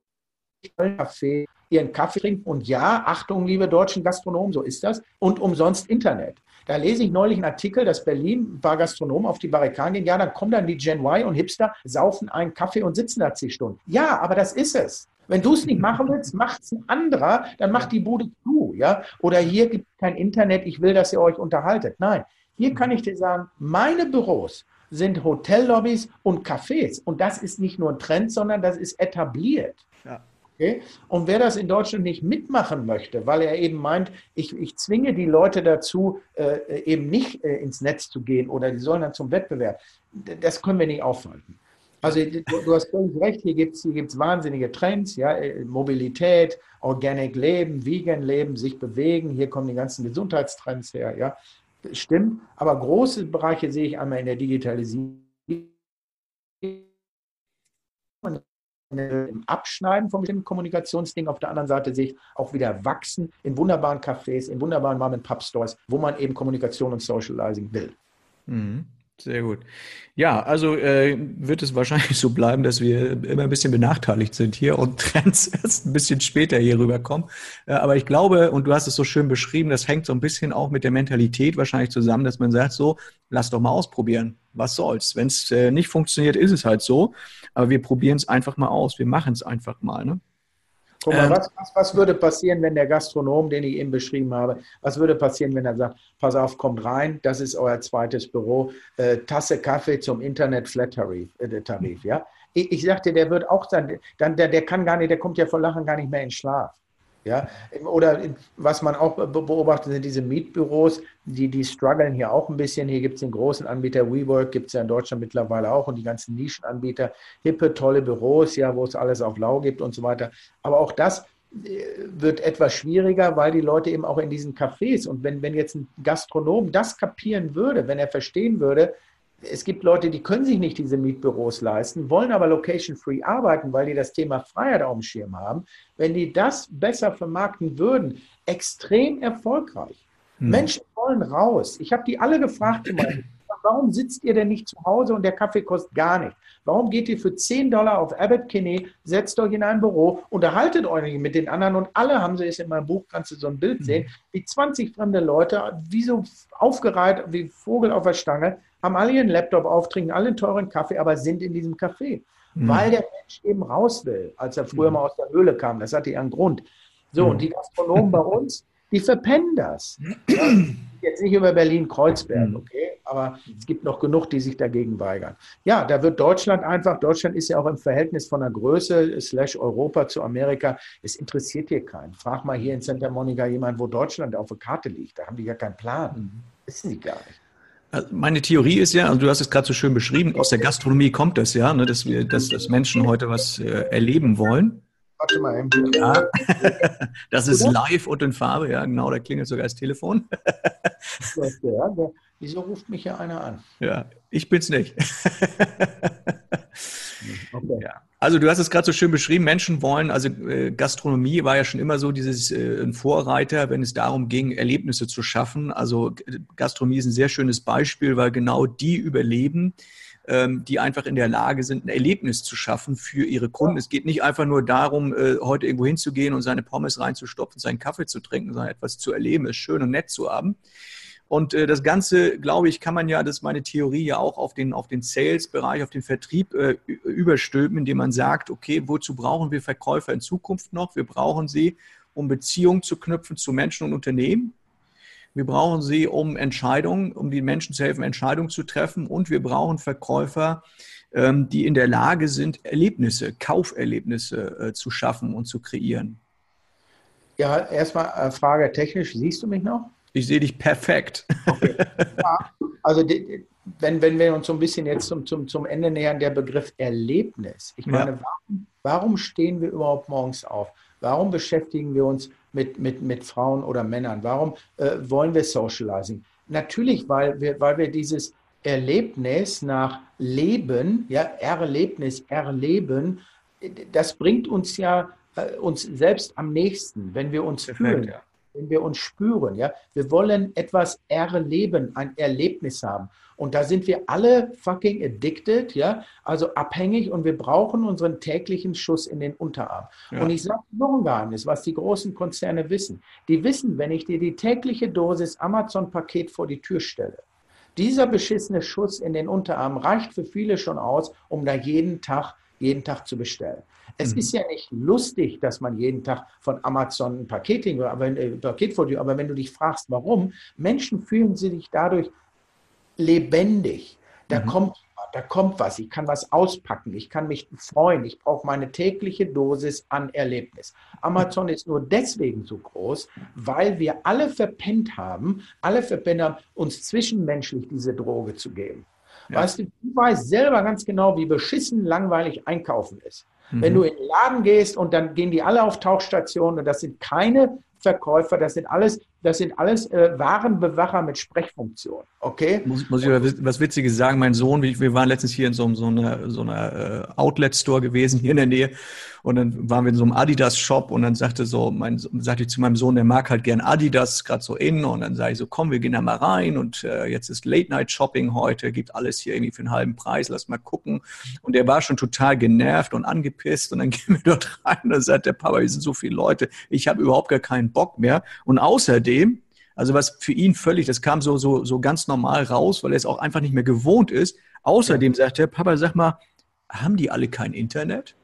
Kaffee ihren Kaffee trinken. Und ja, Achtung, liebe deutschen Gastronomen, so ist das. Und umsonst Internet. Da lese ich neulich einen Artikel, dass Berlin ein paar Gastronomen auf die Barrikaden gehen. Ja, dann kommen dann die Gen Y und Hipster, saufen einen Kaffee und sitzen da zig Stunden. Ja, aber das ist es. Wenn du es nicht machen willst, macht es ein anderer, dann macht die Bude zu, ja? Oder hier gibt es kein Internet, ich will, dass ihr euch unterhaltet. Nein, hier kann ich dir sagen, meine Büros sind Hotellobbys und Cafés. Und das ist nicht nur ein Trend, sondern das ist etabliert. Ja. Okay? Und wer das in Deutschland nicht mitmachen möchte, weil er eben meint, ich, ich zwinge die Leute dazu, äh, eben nicht äh, ins Netz zu gehen oder die sollen dann zum Wettbewerb, das können wir nicht aufhalten. Also du, du hast völlig recht, hier gibt es hier gibt's wahnsinnige Trends, ja, äh, Mobilität, Organic Leben, Vegan Leben, sich bewegen, hier kommen die ganzen Gesundheitstrends her, ja. Stimmt, aber große Bereiche sehe ich einmal in der Digitalisierung, im Abschneiden von bestimmten Kommunikationsdingen. Auf der anderen Seite sehe ich auch wieder wachsen in wunderbaren Cafés, in wunderbaren Mom-and-Pub-Stores, wo man eben Kommunikation und Socializing will.
Mhm. Sehr gut. Ja, also äh, wird es wahrscheinlich so bleiben, dass wir immer ein bisschen benachteiligt sind hier und <laughs> Trends erst ein bisschen später hier rüberkommen. Äh, aber ich glaube, und du hast es so schön beschrieben, das hängt so ein bisschen auch mit der Mentalität wahrscheinlich zusammen, dass man sagt, so, lass doch mal ausprobieren. Was soll's? Wenn es äh, nicht funktioniert, ist es halt so. Aber wir probieren es einfach mal aus. Wir machen es einfach mal. Ne?
Mal, ähm, was, was, was, würde passieren, wenn der Gastronom, den ich eben beschrieben habe, was würde passieren, wenn er sagt, pass auf, kommt rein, das ist euer zweites Büro, äh, Tasse Kaffee zum Internet Flat Tarif, äh, Tarif ja? Ich, ich sagte, der wird auch dann, dann der, der kann gar nicht, der kommt ja vor Lachen gar nicht mehr in Schlaf. Ja? Oder was man auch beobachtet, sind diese Mietbüros, die, die strugglen hier auch ein bisschen. Hier gibt es den großen Anbieter WeWork, gibt es ja in Deutschland mittlerweile auch und die ganzen Nischenanbieter, hippe, tolle Büros, ja, wo es alles auf Lau gibt und so weiter. Aber auch das äh, wird etwas schwieriger, weil die Leute eben auch in diesen Cafés und wenn, wenn jetzt ein Gastronom das kapieren würde, wenn er verstehen würde, es gibt Leute, die können sich nicht diese Mietbüros leisten, wollen aber location-free arbeiten, weil die das Thema Freiheit auf dem Schirm haben. Wenn die das besser vermarkten würden, extrem erfolgreich. Hm. Menschen wollen raus. Ich habe die alle gefragt, warum sitzt ihr denn nicht zu Hause und der Kaffee kostet gar nichts? Warum geht ihr für 10 Dollar auf Abbott Kinney, setzt euch in ein Büro, unterhaltet euch mit den anderen und alle haben sie es in meinem Buch, kannst du so ein Bild hm. sehen, wie 20 fremde Leute, wie so aufgereiht, wie Vogel auf der Stange, haben alle ihren Laptop auf, trinken alle einen teuren Kaffee, aber sind in diesem Café. Mhm. Weil der Mensch eben raus will, als er früher mhm. mal aus der Höhle kam. Das hatte ja einen Grund. So, mhm. und die Gastronomen bei uns, die verpennen das. Ja, jetzt nicht über Berlin-Kreuzberg, mhm. okay? Aber es gibt noch genug, die sich dagegen weigern. Ja, da wird Deutschland einfach, Deutschland ist ja auch im Verhältnis von der Größe slash Europa zu Amerika, es interessiert hier keinen. Frag mal hier in Santa Monica jemand, wo Deutschland auf der Karte liegt. Da haben die ja keinen Plan. Mhm. Wissen die gar nicht.
Also meine Theorie ist ja, also du hast es gerade so schön beschrieben, aus der Gastronomie kommt das ja, ne, dass wir, dass, dass Menschen heute was äh, erleben wollen. Warte mal eben. Ja, <laughs> das ist live und in Farbe, ja, genau, da klingelt sogar das Telefon.
Wieso ruft mich hier einer an?
Ja, ich bin's nicht. <laughs> okay. ja. Also du hast es gerade so schön beschrieben, Menschen wollen, also äh, Gastronomie war ja schon immer so dieses äh, ein Vorreiter, wenn es darum ging, Erlebnisse zu schaffen. Also Gastronomie ist ein sehr schönes Beispiel, weil genau die überleben, ähm, die einfach in der Lage sind, ein Erlebnis zu schaffen für ihre Kunden. Es geht nicht einfach nur darum, äh, heute irgendwo hinzugehen und seine Pommes reinzustopfen, seinen Kaffee zu trinken, sondern etwas zu erleben, es schön und nett zu haben. Und äh, das Ganze, glaube ich, kann man ja, das ist meine Theorie, ja auch auf den, auf den Sales-Bereich, auf den Vertrieb äh, überstülpen, indem man sagt, okay, wozu brauchen wir Verkäufer in Zukunft noch? Wir brauchen sie, um Beziehungen zu knüpfen zu Menschen und Unternehmen. Wir brauchen sie, um Entscheidungen, um den Menschen zu helfen, Entscheidungen zu treffen. Und wir brauchen Verkäufer, ähm, die in der Lage sind, Erlebnisse, Kauferlebnisse äh, zu schaffen und zu kreieren.
Ja, erstmal äh, Frage technisch. Siehst du mich noch?
Ich sehe dich perfekt. Okay.
Ja, also wenn, wenn wir uns so ein bisschen jetzt zum, zum, zum Ende nähern, der Begriff Erlebnis. Ich meine, ja. warum, warum stehen wir überhaupt morgens auf? Warum beschäftigen wir uns mit, mit, mit Frauen oder Männern? Warum äh, wollen wir Socializing? Natürlich, weil wir, weil wir dieses Erlebnis nach Leben, ja, Erlebnis, Erleben, das bringt uns ja äh, uns selbst am nächsten, wenn wir uns Perfekt, fühlen. Ja wenn wir uns spüren. Ja? Wir wollen etwas erleben, ein Erlebnis haben. Und da sind wir alle fucking addicted, ja, also abhängig und wir brauchen unseren täglichen Schuss in den Unterarm. Ja. Und ich sage noch ein Geheimnis, was die großen Konzerne wissen. Die wissen, wenn ich dir die tägliche Dosis Amazon-Paket vor die Tür stelle, dieser beschissene Schuss in den Unterarm reicht für viele schon aus, um da jeden Tag, jeden Tag zu bestellen. Es mhm. ist ja nicht lustig, dass man jeden Tag von Amazon ein Paketing, aber, äh, Paket vor dir, aber wenn du dich fragst, warum, Menschen fühlen sich dadurch lebendig. Da mhm. kommt da kommt was, ich kann was auspacken, ich kann mich freuen, ich brauche meine tägliche Dosis an Erlebnis. Amazon ist nur deswegen so groß, weil wir alle verpennt haben, alle verpennt haben, uns zwischenmenschlich diese Droge zu geben. Ja. Weißt du, du weißt selber ganz genau, wie beschissen langweilig einkaufen ist. Mhm. Wenn du in den Laden gehst und dann gehen die alle auf Tauchstationen und das sind keine Verkäufer, das sind alles, das sind alles äh, Warenbewacher mit Sprechfunktion. Okay?
Muss, muss ich was Witziges sagen? Mein Sohn, wir waren letztens hier in so, so einer, so einer äh, Outlet-Store gewesen, hier in der Nähe. Und dann waren wir in so einem Adidas-Shop und dann sagte so, mein, sagte ich zu meinem Sohn, der mag halt gern Adidas, gerade so innen. Und dann sage ich so, komm, wir gehen da mal rein und äh, jetzt ist Late-Night-Shopping heute, gibt alles hier irgendwie für einen halben Preis, lass mal gucken. Und der war schon total genervt und angepisst. Und dann <laughs> gehen wir dort rein und dann sagt der Papa, hier sind so viele Leute, ich habe überhaupt gar keinen Bock mehr. Und außerdem, also was für ihn völlig, das kam so, so, so ganz normal raus, weil er es auch einfach nicht mehr gewohnt ist. Außerdem sagt der Papa, sag mal, haben die alle kein Internet?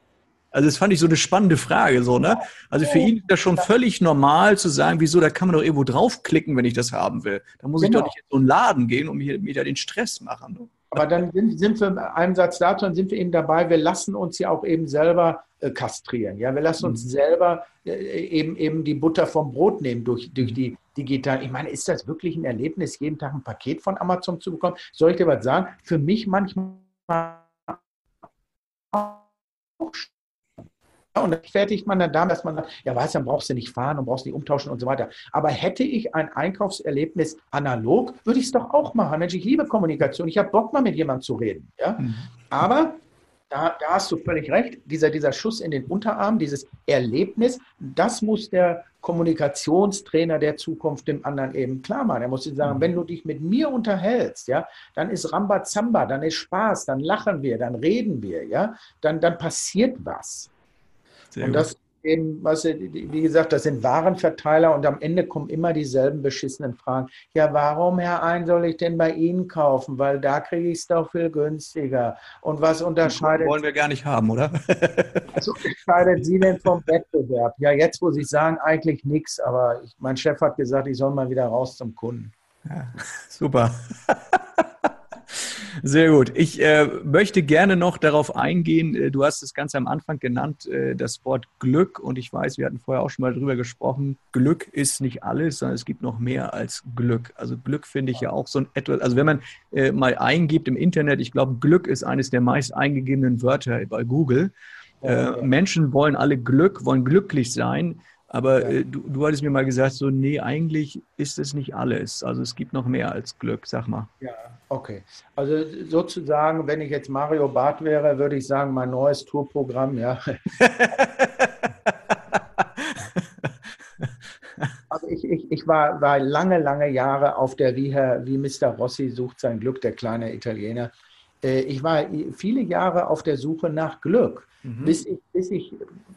Also das fand ich so eine spannende Frage, so, ne? Also für ihn ist das schon völlig normal zu sagen, wieso, da kann man doch irgendwo draufklicken, wenn ich das haben will. Da muss genau. ich doch nicht in so einen Laden gehen und mir, mir da den Stress machen. Ne?
Aber dann sind, sind wir, einen Satz dazu, dann sind wir eben dabei, wir lassen uns ja auch eben selber äh, kastrieren. Ja, wir lassen uns mhm. selber äh, eben, eben die Butter vom Brot nehmen durch, durch die digital. Ich meine, ist das wirklich ein Erlebnis, jeden Tag ein Paket von Amazon zu bekommen? Soll ich dir was sagen? Für mich manchmal auch und dann fertigt man dann damit, dass man sagt, ja, weiß, dann brauchst du nicht fahren und brauchst nicht umtauschen und so weiter. Aber hätte ich ein Einkaufserlebnis analog, würde ich es doch auch machen. Mensch, ich liebe Kommunikation. Ich habe Bock, mal mit jemandem zu reden. Ja? Mhm. Aber da, da, hast du völlig recht. Dieser, dieser Schuss in den Unterarm, dieses Erlebnis, das muss der Kommunikationstrainer der Zukunft dem anderen eben klar machen. Er muss sagen, mhm. wenn du dich mit mir unterhältst, ja, dann ist Rambazamba, dann ist Spaß, dann lachen wir, dann reden wir, ja, dann, dann passiert was. Sehr und das, eben, was, wie gesagt, das sind Warenverteiler und am Ende kommen immer dieselben beschissenen Fragen. Ja, warum, Herr Ein, soll ich denn bei Ihnen kaufen? Weil da kriege ich es doch viel günstiger. Und was unterscheidet.
Das wollen wir gar nicht haben, oder? <laughs>
was unterscheidet Sie denn vom Wettbewerb? Ja, jetzt muss ich sagen, eigentlich nichts, aber ich, mein Chef hat gesagt, ich soll mal wieder raus zum Kunden.
Ja, super. <laughs> Sehr gut. Ich äh, möchte gerne noch darauf eingehen. Äh, du hast es ganz am Anfang genannt, äh, das Wort Glück. Und ich weiß, wir hatten vorher auch schon mal darüber gesprochen. Glück ist nicht alles, sondern es gibt noch mehr als Glück. Also Glück finde ich ja auch so ein etwas. Also wenn man äh, mal eingibt im Internet, ich glaube, Glück ist eines der meist eingegebenen Wörter bei Google. Äh, Menschen wollen alle Glück, wollen glücklich sein. Aber äh, du, du hattest mir mal gesagt, so, nee, eigentlich ist es nicht alles. Also es gibt noch mehr als Glück, sag mal.
Ja, okay. Also sozusagen, wenn ich jetzt Mario Barth wäre, würde ich sagen, mein neues Tourprogramm, ja. <laughs> also ich, ich, ich war, war lange, lange Jahre auf der Reha, wie Mr. Rossi sucht sein Glück, der kleine Italiener. Äh, ich war viele Jahre auf der Suche nach Glück, mhm. bis, ich, bis ich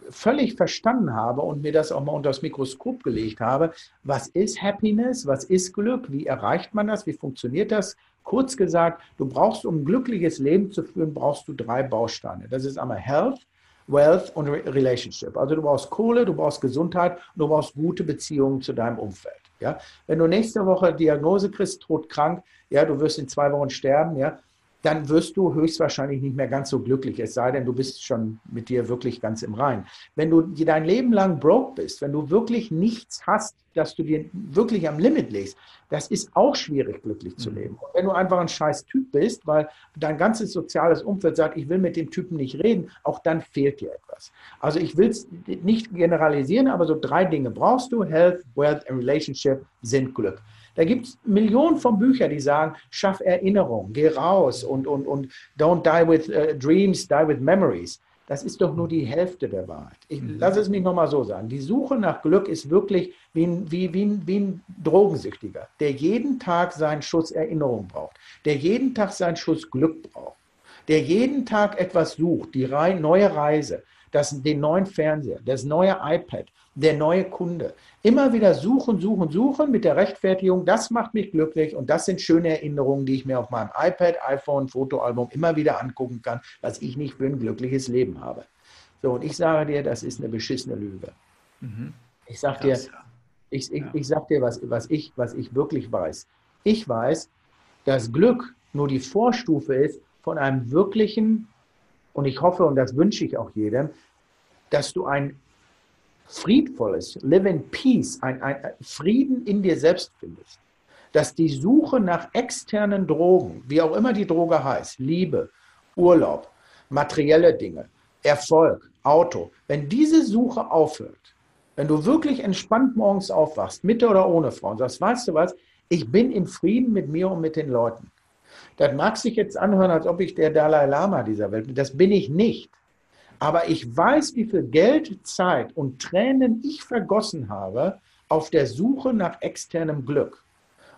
völlig verstanden habe und mir das auch mal unter das Mikroskop gelegt habe, was ist Happiness, was ist Glück, wie erreicht man das, wie funktioniert das? Kurz gesagt, du brauchst, um ein glückliches Leben zu führen, brauchst du drei Bausteine. Das ist einmal Health, Wealth und Relationship. Also du brauchst Kohle, du brauchst Gesundheit und du brauchst gute Beziehungen zu deinem Umfeld. Ja? Wenn du nächste Woche Diagnose kriegst, todkrank, ja, du wirst in zwei Wochen sterben, ja, dann wirst du höchstwahrscheinlich nicht mehr ganz so glücklich, es sei denn, du bist schon mit dir wirklich ganz im Rein. Wenn du dein Leben lang broke bist, wenn du wirklich nichts hast, dass du dir wirklich am Limit legst, das ist auch schwierig, glücklich zu mhm. leben. Und wenn du einfach ein scheiß Typ bist, weil dein ganzes soziales Umfeld sagt, ich will mit dem Typen nicht reden, auch dann fehlt dir etwas. Also ich will es nicht generalisieren, aber so drei Dinge brauchst du. Health, Wealth and Relationship sind Glück. Da gibt es Millionen von Büchern, die sagen, schaff Erinnerung, geh raus und, und, und don't die with uh, dreams, die with memories. Das ist doch nur die Hälfte der Wahrheit. Ich mhm. lasse es mich nochmal so sagen. Die Suche nach Glück ist wirklich wie ein, wie, wie, ein, wie ein Drogensüchtiger, der jeden Tag seinen Schuss Erinnerung braucht, der jeden Tag seinen Schuss Glück braucht, der jeden Tag etwas sucht, die neue Reise, das, den neuen Fernseher, das neue iPad, der neue Kunde. Immer wieder suchen, suchen, suchen mit der Rechtfertigung, das macht mich glücklich und das sind schöne Erinnerungen, die ich mir auf meinem iPad, iPhone, Fotoalbum immer wieder angucken kann, was ich nicht für ein glückliches Leben habe. So, und ich sage dir, das ist eine beschissene Lüge. Mhm. Ich sage dir, ich, ich, ich sag dir was, was, ich, was ich wirklich weiß. Ich weiß, dass Glück nur die Vorstufe ist von einem wirklichen, und ich hoffe, und das wünsche ich auch jedem, dass du ein friedvolles, live in peace, ein, ein Frieden in dir selbst findest, dass die Suche nach externen Drogen, wie auch immer die Droge heißt, Liebe, Urlaub, materielle Dinge, Erfolg, Auto, wenn diese Suche aufhört, wenn du wirklich entspannt morgens aufwachst, mit oder ohne Frau, und sagst, weißt du was, ich bin in Frieden mit mir und mit den Leuten. Das mag sich jetzt anhören, als ob ich der Dalai Lama dieser Welt bin. Das bin ich nicht. Aber ich weiß, wie viel Geld, Zeit und Tränen ich vergossen habe auf der Suche nach externem Glück.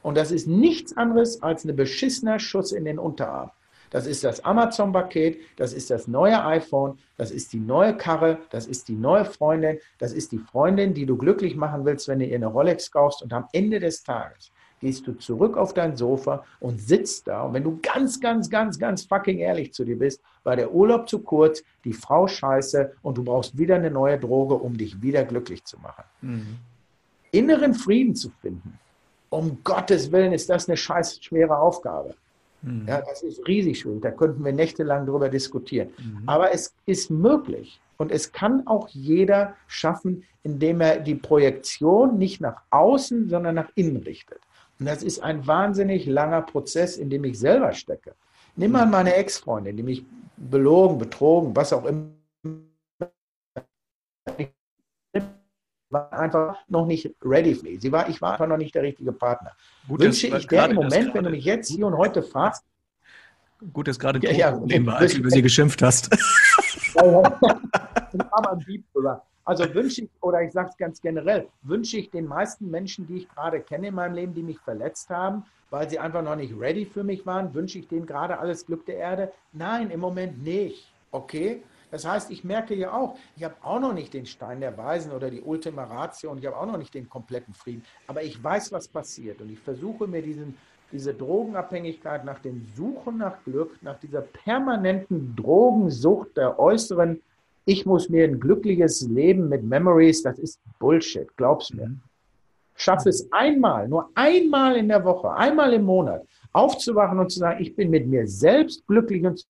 Und das ist nichts anderes als ein beschissener Schuss in den Unterarm. Das ist das Amazon-Paket, das ist das neue iPhone, das ist die neue Karre, das ist die neue Freundin, das ist die Freundin, die du glücklich machen willst, wenn du ihr eine Rolex kaufst. Und am Ende des Tages gehst du zurück auf dein Sofa und sitzt da. Und wenn du ganz, ganz, ganz, ganz fucking ehrlich zu dir bist, war der Urlaub zu kurz, die Frau scheiße und du brauchst wieder eine neue Droge, um dich wieder glücklich zu machen. Mhm. Inneren Frieden zu finden, um Gottes Willen ist das eine scheiß schwere Aufgabe. Mhm. Ja, das ist riesig schwierig. Da könnten wir nächtelang drüber diskutieren. Mhm. Aber es ist möglich. Und es kann auch jeder schaffen, indem er die Projektion nicht nach außen, sondern nach innen richtet. Und das ist ein wahnsinnig langer Prozess, in dem ich selber stecke. Nimm mal meine Ex-Freundin, die mich belogen, betrogen, was auch immer. war einfach noch nicht ready me. Sie war, ich war einfach noch nicht der richtige Partner. Gut, Wünsche ich der im Moment, wenn du mich jetzt hier und heute fragst.
Gut, dass gerade ja, ja, Problem war, als du über sie geschimpft hast. <laughs>
Also wünsche ich, oder ich sage es ganz generell, wünsche ich den meisten Menschen, die ich gerade kenne in meinem Leben, die mich verletzt haben, weil sie einfach noch nicht ready für mich waren, wünsche ich denen gerade alles Glück der Erde? Nein, im Moment nicht. Okay? Das heißt, ich merke ja auch, ich habe auch noch nicht den Stein der Weisen oder die Ultima Ratio und ich habe auch noch nicht den kompletten Frieden, aber ich weiß, was passiert und ich versuche mir diesen, diese Drogenabhängigkeit nach dem Suchen nach Glück, nach dieser permanenten Drogensucht der äußeren, ich muss mir ein glückliches Leben mit Memories, das ist Bullshit, glaub's mir. Mhm. Schaffe es einmal, nur einmal in der Woche, einmal im Monat, aufzuwachen und zu sagen, ich bin mit mir selbst glücklich und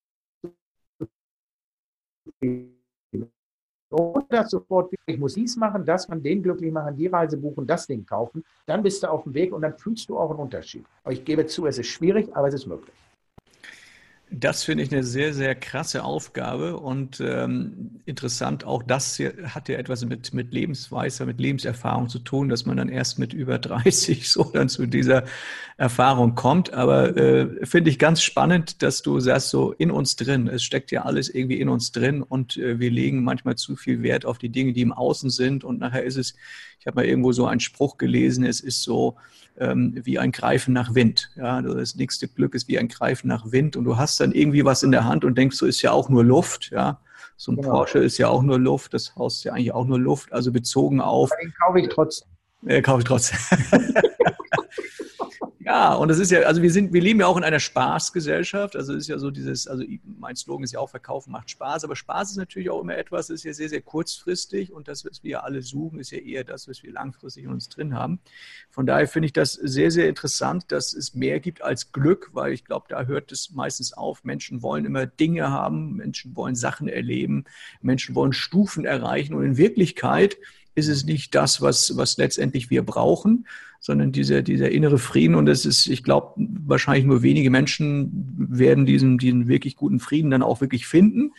das sofort, ich muss dies machen, das man den glücklich machen, die Reise buchen, das Ding kaufen, dann bist du auf dem Weg und dann fühlst du auch einen Unterschied. Aber ich gebe zu, es ist schwierig, aber es ist möglich.
Das finde ich eine sehr, sehr krasse Aufgabe und ähm, interessant. Auch das hier hat ja etwas mit, mit Lebensweise, mit Lebenserfahrung zu tun, dass man dann erst mit über <laughs> 30 so dann zu dieser Erfahrung kommt. Aber äh, finde ich ganz spannend, dass du sagst, so in uns drin. Es steckt ja alles irgendwie in uns drin und äh, wir legen manchmal zu viel Wert auf die Dinge, die im Außen sind. Und nachher ist es, ich habe mal irgendwo so einen Spruch gelesen, es ist so, ähm, wie ein Greifen nach Wind. Ja, also das nächste Glück ist wie ein Greifen nach Wind und du hast dann irgendwie was in der Hand und denkst, so ist ja auch nur Luft. Ja, so ein genau. Porsche ist ja auch nur Luft, das Haus ist ja eigentlich auch nur Luft. Also bezogen auf.
Den kaufe ich trotzdem.
Äh, kaufe ich trotzdem. <laughs> Ja, und das ist ja, also wir sind, wir leben ja auch in einer Spaßgesellschaft. Also es ist ja so dieses, also mein Slogan ist ja auch Verkaufen macht Spaß, aber Spaß ist natürlich auch immer etwas, das ist ja sehr, sehr kurzfristig und das, was wir alle suchen, ist ja eher das, was wir langfristig in uns drin haben. Von daher finde ich das sehr, sehr interessant, dass es mehr gibt als Glück, weil ich glaube, da hört es meistens auf. Menschen wollen immer Dinge haben, Menschen wollen Sachen erleben, Menschen wollen Stufen erreichen und in Wirklichkeit ist es nicht das, was, was letztendlich wir brauchen, sondern dieser, dieser innere Frieden. Und es ist, ich glaube, wahrscheinlich nur wenige Menschen werden diesen, diesen wirklich guten Frieden dann auch wirklich finden.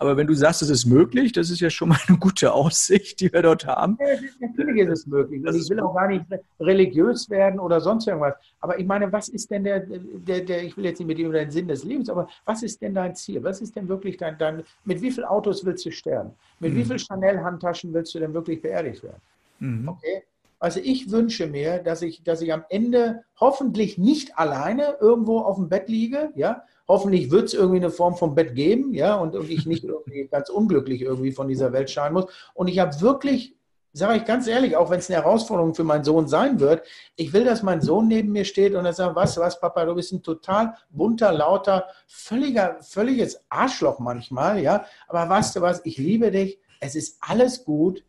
Aber wenn du sagst, es ist möglich, das ist ja schon mal eine gute Aussicht, die wir dort haben.
Ja, natürlich ist es möglich. Und ich will auch gar nicht religiös werden oder sonst irgendwas. Aber ich meine, was ist denn der, der, der ich will jetzt nicht mit dir über den Sinn des Lebens, aber was ist denn dein Ziel? Was ist denn wirklich dein, dein mit wie vielen Autos willst du sterben? Mit mhm. wie vielen Chanel-Handtaschen willst du denn wirklich beerdigt werden? Mhm. Okay? Also ich wünsche mir, dass ich, dass ich am Ende hoffentlich nicht alleine irgendwo auf dem Bett liege, ja, Hoffentlich wird es irgendwie eine Form von Bett geben, ja, und, und ich nicht irgendwie <laughs> ganz unglücklich irgendwie von dieser Welt scheinen muss. Und ich habe wirklich, sage ich ganz ehrlich, auch wenn es eine Herausforderung für meinen Sohn sein wird, ich will, dass mein Sohn neben mir steht und er sagt, was, was, Papa, du bist ein total bunter, lauter, völliger, völliges Arschloch manchmal, ja, aber weißt du was, ich liebe dich, es ist alles gut,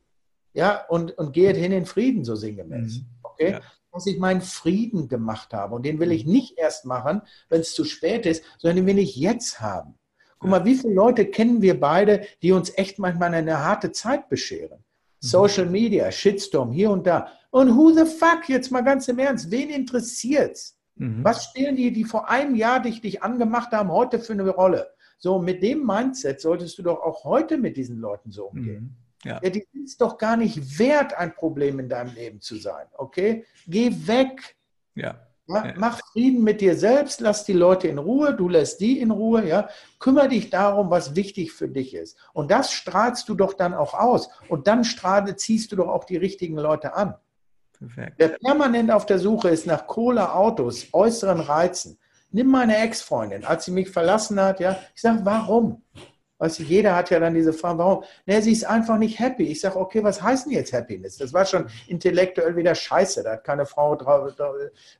ja, und, und gehet hin in Frieden, so sinngemäß. Mhm. Okay? Ja dass ich meinen Frieden gemacht habe. Und den will ich nicht erst machen, wenn es zu spät ist, sondern den will ich jetzt haben. Guck mal, wie viele Leute kennen wir beide, die uns echt manchmal eine harte Zeit bescheren? Mhm. Social Media, Shitstorm, hier und da. Und who the fuck, jetzt mal ganz im Ernst, wen interessiert's? Mhm. Was spielen die, die vor einem Jahr dich, dich angemacht haben, heute für eine Rolle? So, mit dem Mindset solltest du doch auch heute mit diesen Leuten so umgehen. Mhm. Ja. ja, die es doch gar nicht wert, ein Problem in deinem Leben zu sein. Okay? Geh weg. Ja. ja. Mach Frieden mit dir selbst, lass die Leute in Ruhe, du lässt die in Ruhe, ja. Kümmer dich darum, was wichtig für dich ist. Und das strahlst du doch dann auch aus. Und dann strahle, ziehst du doch auch die richtigen Leute an. Perfekt. Wer permanent auf der Suche ist nach Kohle, Autos, äußeren Reizen. Nimm meine Ex-Freundin, als sie mich verlassen hat, ja. Ich sage, warum? Weißt du, jeder hat ja dann diese Frage, warum? Ne, sie ist einfach nicht happy. Ich sage, okay, was heißt denn jetzt Happiness? Das war schon intellektuell wieder scheiße. Da hat keine Frau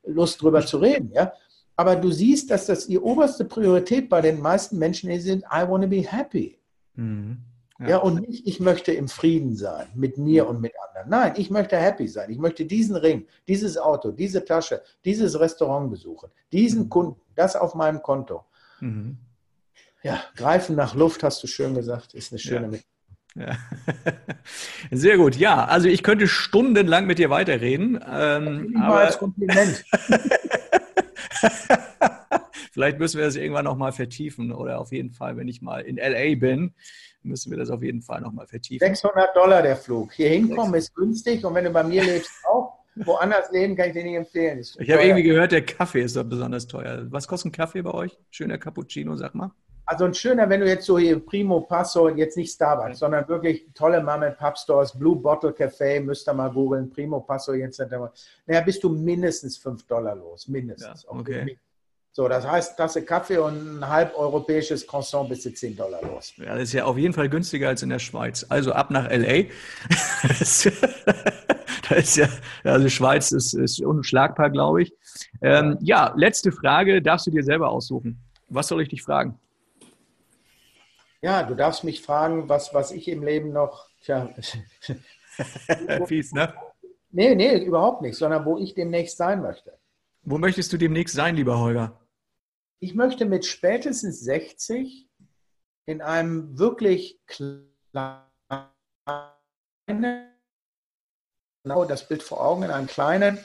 Lust drüber zu reden. Ja? Aber du siehst, dass das die oberste Priorität bei den meisten Menschen ist, I want to be happy. Mhm. Ja. ja. und nicht, ich möchte im Frieden sein mit mir und mit anderen. Nein, ich möchte happy sein. Ich möchte diesen Ring, dieses Auto, diese Tasche, dieses Restaurant besuchen, diesen mhm. Kunden, das auf meinem Konto. Mhm. Ja, greifen nach Luft, hast du schön gesagt, ist eine schöne ja. Ja. <laughs>
Sehr gut. Ja, also ich könnte stundenlang mit dir weiterreden. Ähm, aber als Kompliment. <laughs> Vielleicht müssen wir das irgendwann nochmal vertiefen oder auf jeden Fall, wenn ich mal in LA bin, müssen wir das auf jeden Fall nochmal vertiefen.
600 Dollar der Flug. Hier hinkommen ist günstig und wenn du bei mir lebst auch. Woanders leben kann ich dir nicht empfehlen.
Ich habe irgendwie gehört, der Kaffee ist doch besonders teuer. Was kostet ein Kaffee bei euch? Schöner Cappuccino, sag mal.
Also ein schöner, wenn du jetzt so hier Primo Passo, jetzt nicht Starbucks, sondern wirklich tolle Mom and Pub Stores, Blue Bottle Cafe, müsst ihr mal googeln, Primo Passo, jetzt naja, bist du mindestens 5 Dollar los, mindestens.
Ja, okay.
So, das heißt, Tasse Kaffee und ein halb europäisches Croissant bis zu 10 Dollar los.
Ja, das ist ja auf jeden Fall günstiger als in der Schweiz. Also ab nach LA. <laughs> da <laughs> ist ja, also Schweiz ist, ist unschlagbar, glaube ich. Ähm, ja, letzte Frage, darfst du dir selber aussuchen. Was soll ich dich fragen?
Ja, du darfst mich fragen, was, was ich im Leben noch. Tja. <laughs> Fies, ne? Nee, nee, überhaupt nicht, sondern wo ich demnächst sein möchte.
Wo möchtest du demnächst sein, lieber Holger?
Ich möchte mit spätestens 60 in einem wirklich kleinen, genau das Bild vor Augen, in einem kleinen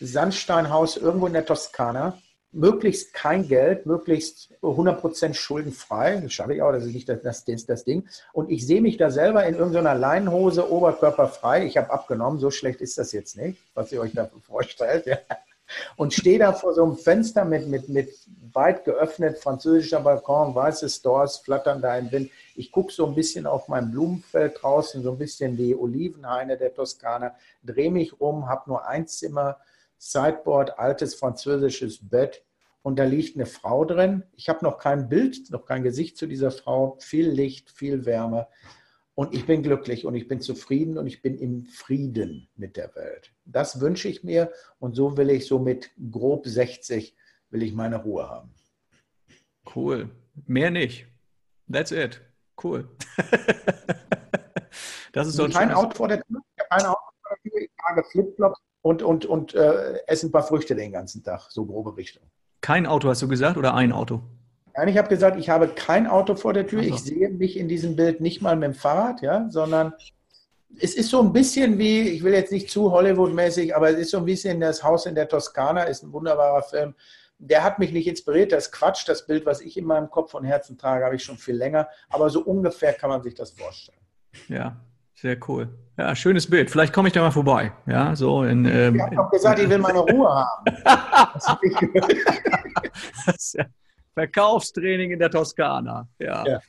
Sandsteinhaus irgendwo in der Toskana, möglichst kein Geld, möglichst 100% schuldenfrei. Das schaffe ich auch, das ist nicht das, das, das Ding. Und ich sehe mich da selber in irgendeiner Leinenhose, oberkörperfrei. Ich habe abgenommen, so schlecht ist das jetzt nicht, was ihr euch da vorstellt. Ja. Und stehe da vor so einem Fenster mit, mit, mit weit geöffnet französischer Balkon, weiße Stores flattern da im Wind. Ich gucke so ein bisschen auf mein Blumenfeld draußen, so ein bisschen die Olivenhaine der Toskana, drehe mich um, habe nur ein Zimmer, Sideboard, altes französisches Bett und da liegt eine Frau drin. Ich habe noch kein Bild, noch kein Gesicht zu dieser Frau, viel Licht, viel Wärme. Und ich bin glücklich und ich bin zufrieden und ich bin im Frieden mit der Welt. Das wünsche ich mir und so will ich so mit grob 60 will ich meine Ruhe haben.
Cool. Mehr nicht. That's it. Cool. <laughs>
das ist so ein kein Auto vor der Tür. Ich habe ein Auto vor der Tür. Ich trage Flipflops und, und, und äh, esse ein paar Früchte den ganzen Tag. So grobe Richtung.
Kein Auto hast du gesagt oder ein Auto?
Nein, ich habe gesagt, ich habe kein Auto vor der Tür. So. Ich sehe mich in diesem Bild nicht mal mit dem Fahrrad, ja, sondern es ist so ein bisschen wie, ich will jetzt nicht zu Hollywood-mäßig, aber es ist so ein bisschen das Haus in der Toskana, ist ein wunderbarer Film. Der hat mich nicht inspiriert, das Quatsch. Das Bild, was ich in meinem Kopf und Herzen trage, habe ich schon viel länger. Aber so ungefähr kann man sich das vorstellen.
Ja, sehr cool. Ja, schönes Bild. Vielleicht komme ich da mal vorbei. Ja, so in. Ähm,
ich habe doch gesagt, ich will meine Ruhe haben.
ja <laughs> Verkaufstraining in der Toskana. Ja. ja.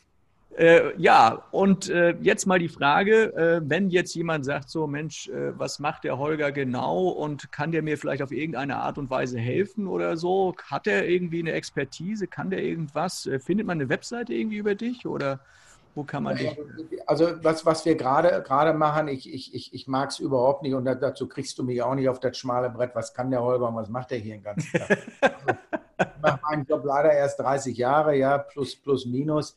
Äh, ja, und äh, jetzt mal die Frage, äh, wenn jetzt jemand sagt, so Mensch, äh, was macht der Holger genau und kann der mir vielleicht auf irgendeine Art und Weise helfen oder so? Hat er irgendwie eine Expertise? Kann der irgendwas? Äh, findet man eine Webseite irgendwie über dich oder wo kann man dich?
Also was, was wir gerade gerade machen, ich, ich, ich, ich mag es überhaupt nicht und dazu kriegst du mich auch nicht auf das schmale Brett. Was kann der Holger und was macht der hier den ganzen Tag? Also, <laughs> ich mache meinen Job leider erst 30 Jahre, ja, plus, plus, minus.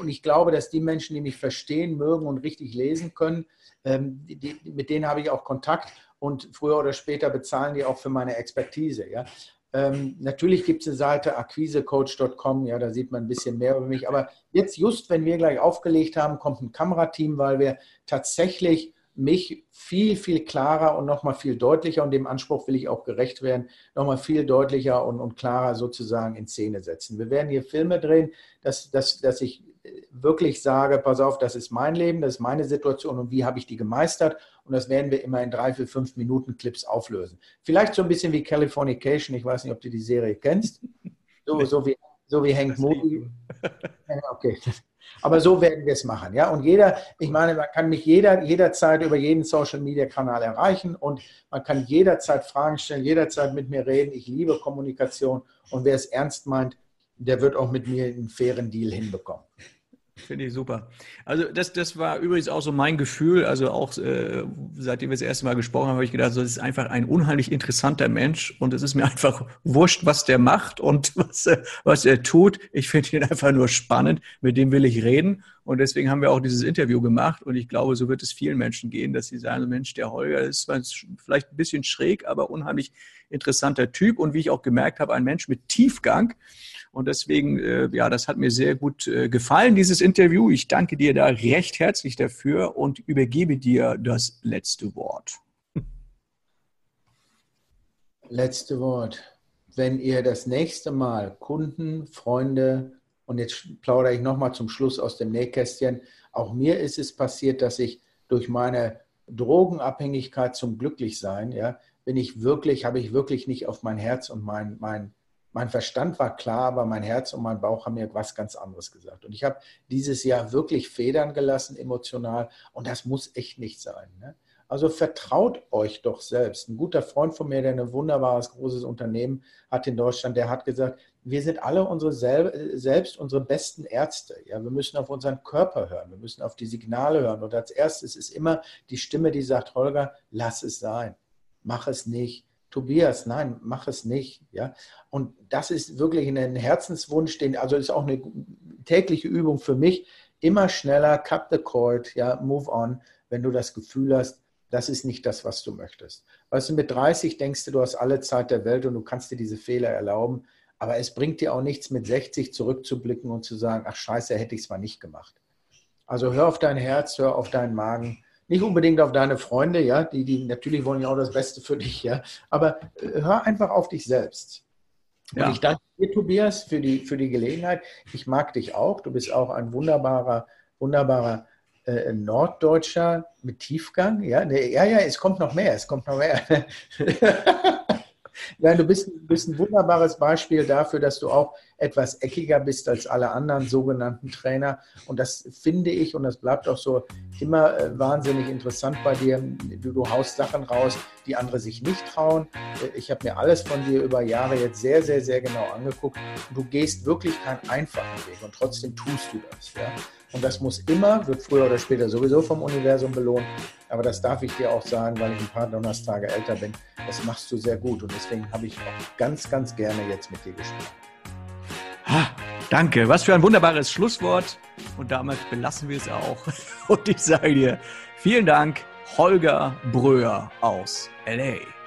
Und ich glaube, dass die Menschen, die mich verstehen, mögen und richtig lesen können, ähm, die, mit denen habe ich auch Kontakt und früher oder später bezahlen die auch für meine Expertise. Ja? Ähm, natürlich gibt es eine Seite akquisecoach.com, ja, da sieht man ein bisschen mehr über mich. Aber jetzt, just wenn wir gleich aufgelegt haben, kommt ein Kamerateam, weil wir tatsächlich mich viel, viel klarer und nochmal viel deutlicher, und dem Anspruch will ich auch gerecht werden, nochmal viel deutlicher und, und klarer sozusagen in Szene setzen. Wir werden hier Filme drehen, dass, dass, dass ich wirklich sage, pass auf, das ist mein Leben, das ist meine Situation und wie habe ich die gemeistert. Und das werden wir immer in drei, vier, fünf Minuten Clips auflösen. Vielleicht so ein bisschen wie Californication, ich weiß nicht, ob du die Serie kennst. So, so wie, so wie Hank Moody. Okay. Aber so werden wir es machen. Ja? Und jeder, ich meine, man kann mich jeder, jederzeit über jeden Social Media Kanal erreichen und man kann jederzeit Fragen stellen, jederzeit mit mir reden. Ich liebe Kommunikation und wer es ernst meint, der wird auch mit mir einen fairen Deal hinbekommen.
Finde ich super. Also das, das war übrigens auch so mein Gefühl. Also auch äh, seitdem wir das erste Mal gesprochen haben, habe ich gedacht, so, das ist einfach ein unheimlich interessanter Mensch und es ist mir einfach wurscht, was der macht und <laughs> was, äh, was er tut. Ich finde ihn einfach nur spannend. Mit dem will ich reden und deswegen haben wir auch dieses Interview gemacht und ich glaube, so wird es vielen Menschen gehen, dass sie sagen, Mensch, der Holger ist vielleicht ein bisschen schräg, aber unheimlich interessanter Typ und wie ich auch gemerkt habe, ein Mensch mit Tiefgang. Und deswegen, äh, ja, das hat mir sehr gut äh, gefallen, dieses Interview. Ich danke dir da recht herzlich dafür und übergebe dir das letzte Wort.
Letzte Wort. Wenn ihr das nächste Mal Kunden, Freunde, und jetzt plaudere ich nochmal zum Schluss aus dem Nähkästchen, auch mir ist es passiert, dass ich durch meine Drogenabhängigkeit zum Glücklichsein, ja, bin ich wirklich, habe ich wirklich nicht auf mein Herz und mein, mein, mein Verstand war klar, aber mein Herz und mein Bauch haben mir was ganz anderes gesagt. Und ich habe dieses Jahr wirklich Federn gelassen, emotional. Und das muss echt nicht sein. Ne? Also vertraut euch doch selbst. Ein guter Freund von mir, der ein wunderbares, großes Unternehmen hat in Deutschland, der hat gesagt, wir sind alle unsere selbst unsere besten Ärzte. Ja, wir müssen auf unseren Körper hören, wir müssen auf die Signale hören. Und als erstes ist immer die Stimme, die sagt, Holger, lass es sein, mach es nicht. Tobias, nein, mach es nicht. Ja? Und das ist wirklich ein Herzenswunsch, den, also ist auch eine tägliche Übung für mich. Immer schneller, cut the cord, ja, move on, wenn du das Gefühl hast, das ist nicht das, was du möchtest. Weißt du, mit 30 denkst du, du hast alle Zeit der Welt und du kannst dir diese Fehler erlauben. Aber es bringt dir auch nichts, mit 60 zurückzublicken und zu sagen, ach scheiße, hätte ich es mal nicht gemacht. Also hör auf dein Herz, hör auf deinen Magen. Nicht unbedingt auf deine Freunde, ja, die, die natürlich wollen ja auch das Beste für dich, ja. Aber äh, hör einfach auf dich selbst. Und ja. ich danke dir, Tobias, für die, für die Gelegenheit. Ich mag dich auch. Du bist auch ein wunderbarer, wunderbarer äh, Norddeutscher mit Tiefgang. Ja, ja, ja, es kommt noch mehr, es kommt noch mehr. <laughs> ja, du bist, bist ein wunderbares Beispiel dafür, dass du auch etwas eckiger bist als alle anderen sogenannten Trainer. Und das finde ich, und das bleibt auch so, immer äh, wahnsinnig interessant bei dir. Du, du haust Sachen raus, die andere sich nicht trauen. Äh, ich habe mir alles von dir über Jahre jetzt sehr, sehr, sehr genau angeguckt. Du gehst wirklich keinen einfachen Weg und trotzdem tust du das. Ja? Und das muss immer, wird früher oder später sowieso vom Universum belohnt. Aber das darf ich dir auch sagen, weil ich ein paar Donnerstage älter bin. Das machst du sehr gut. Und deswegen habe ich auch ganz, ganz gerne jetzt mit dir gesprochen.
Ha, danke. Was für ein wunderbares Schlusswort. Und damit belassen wir es auch. <laughs> Und ich sage dir vielen Dank, Holger Bröer aus LA.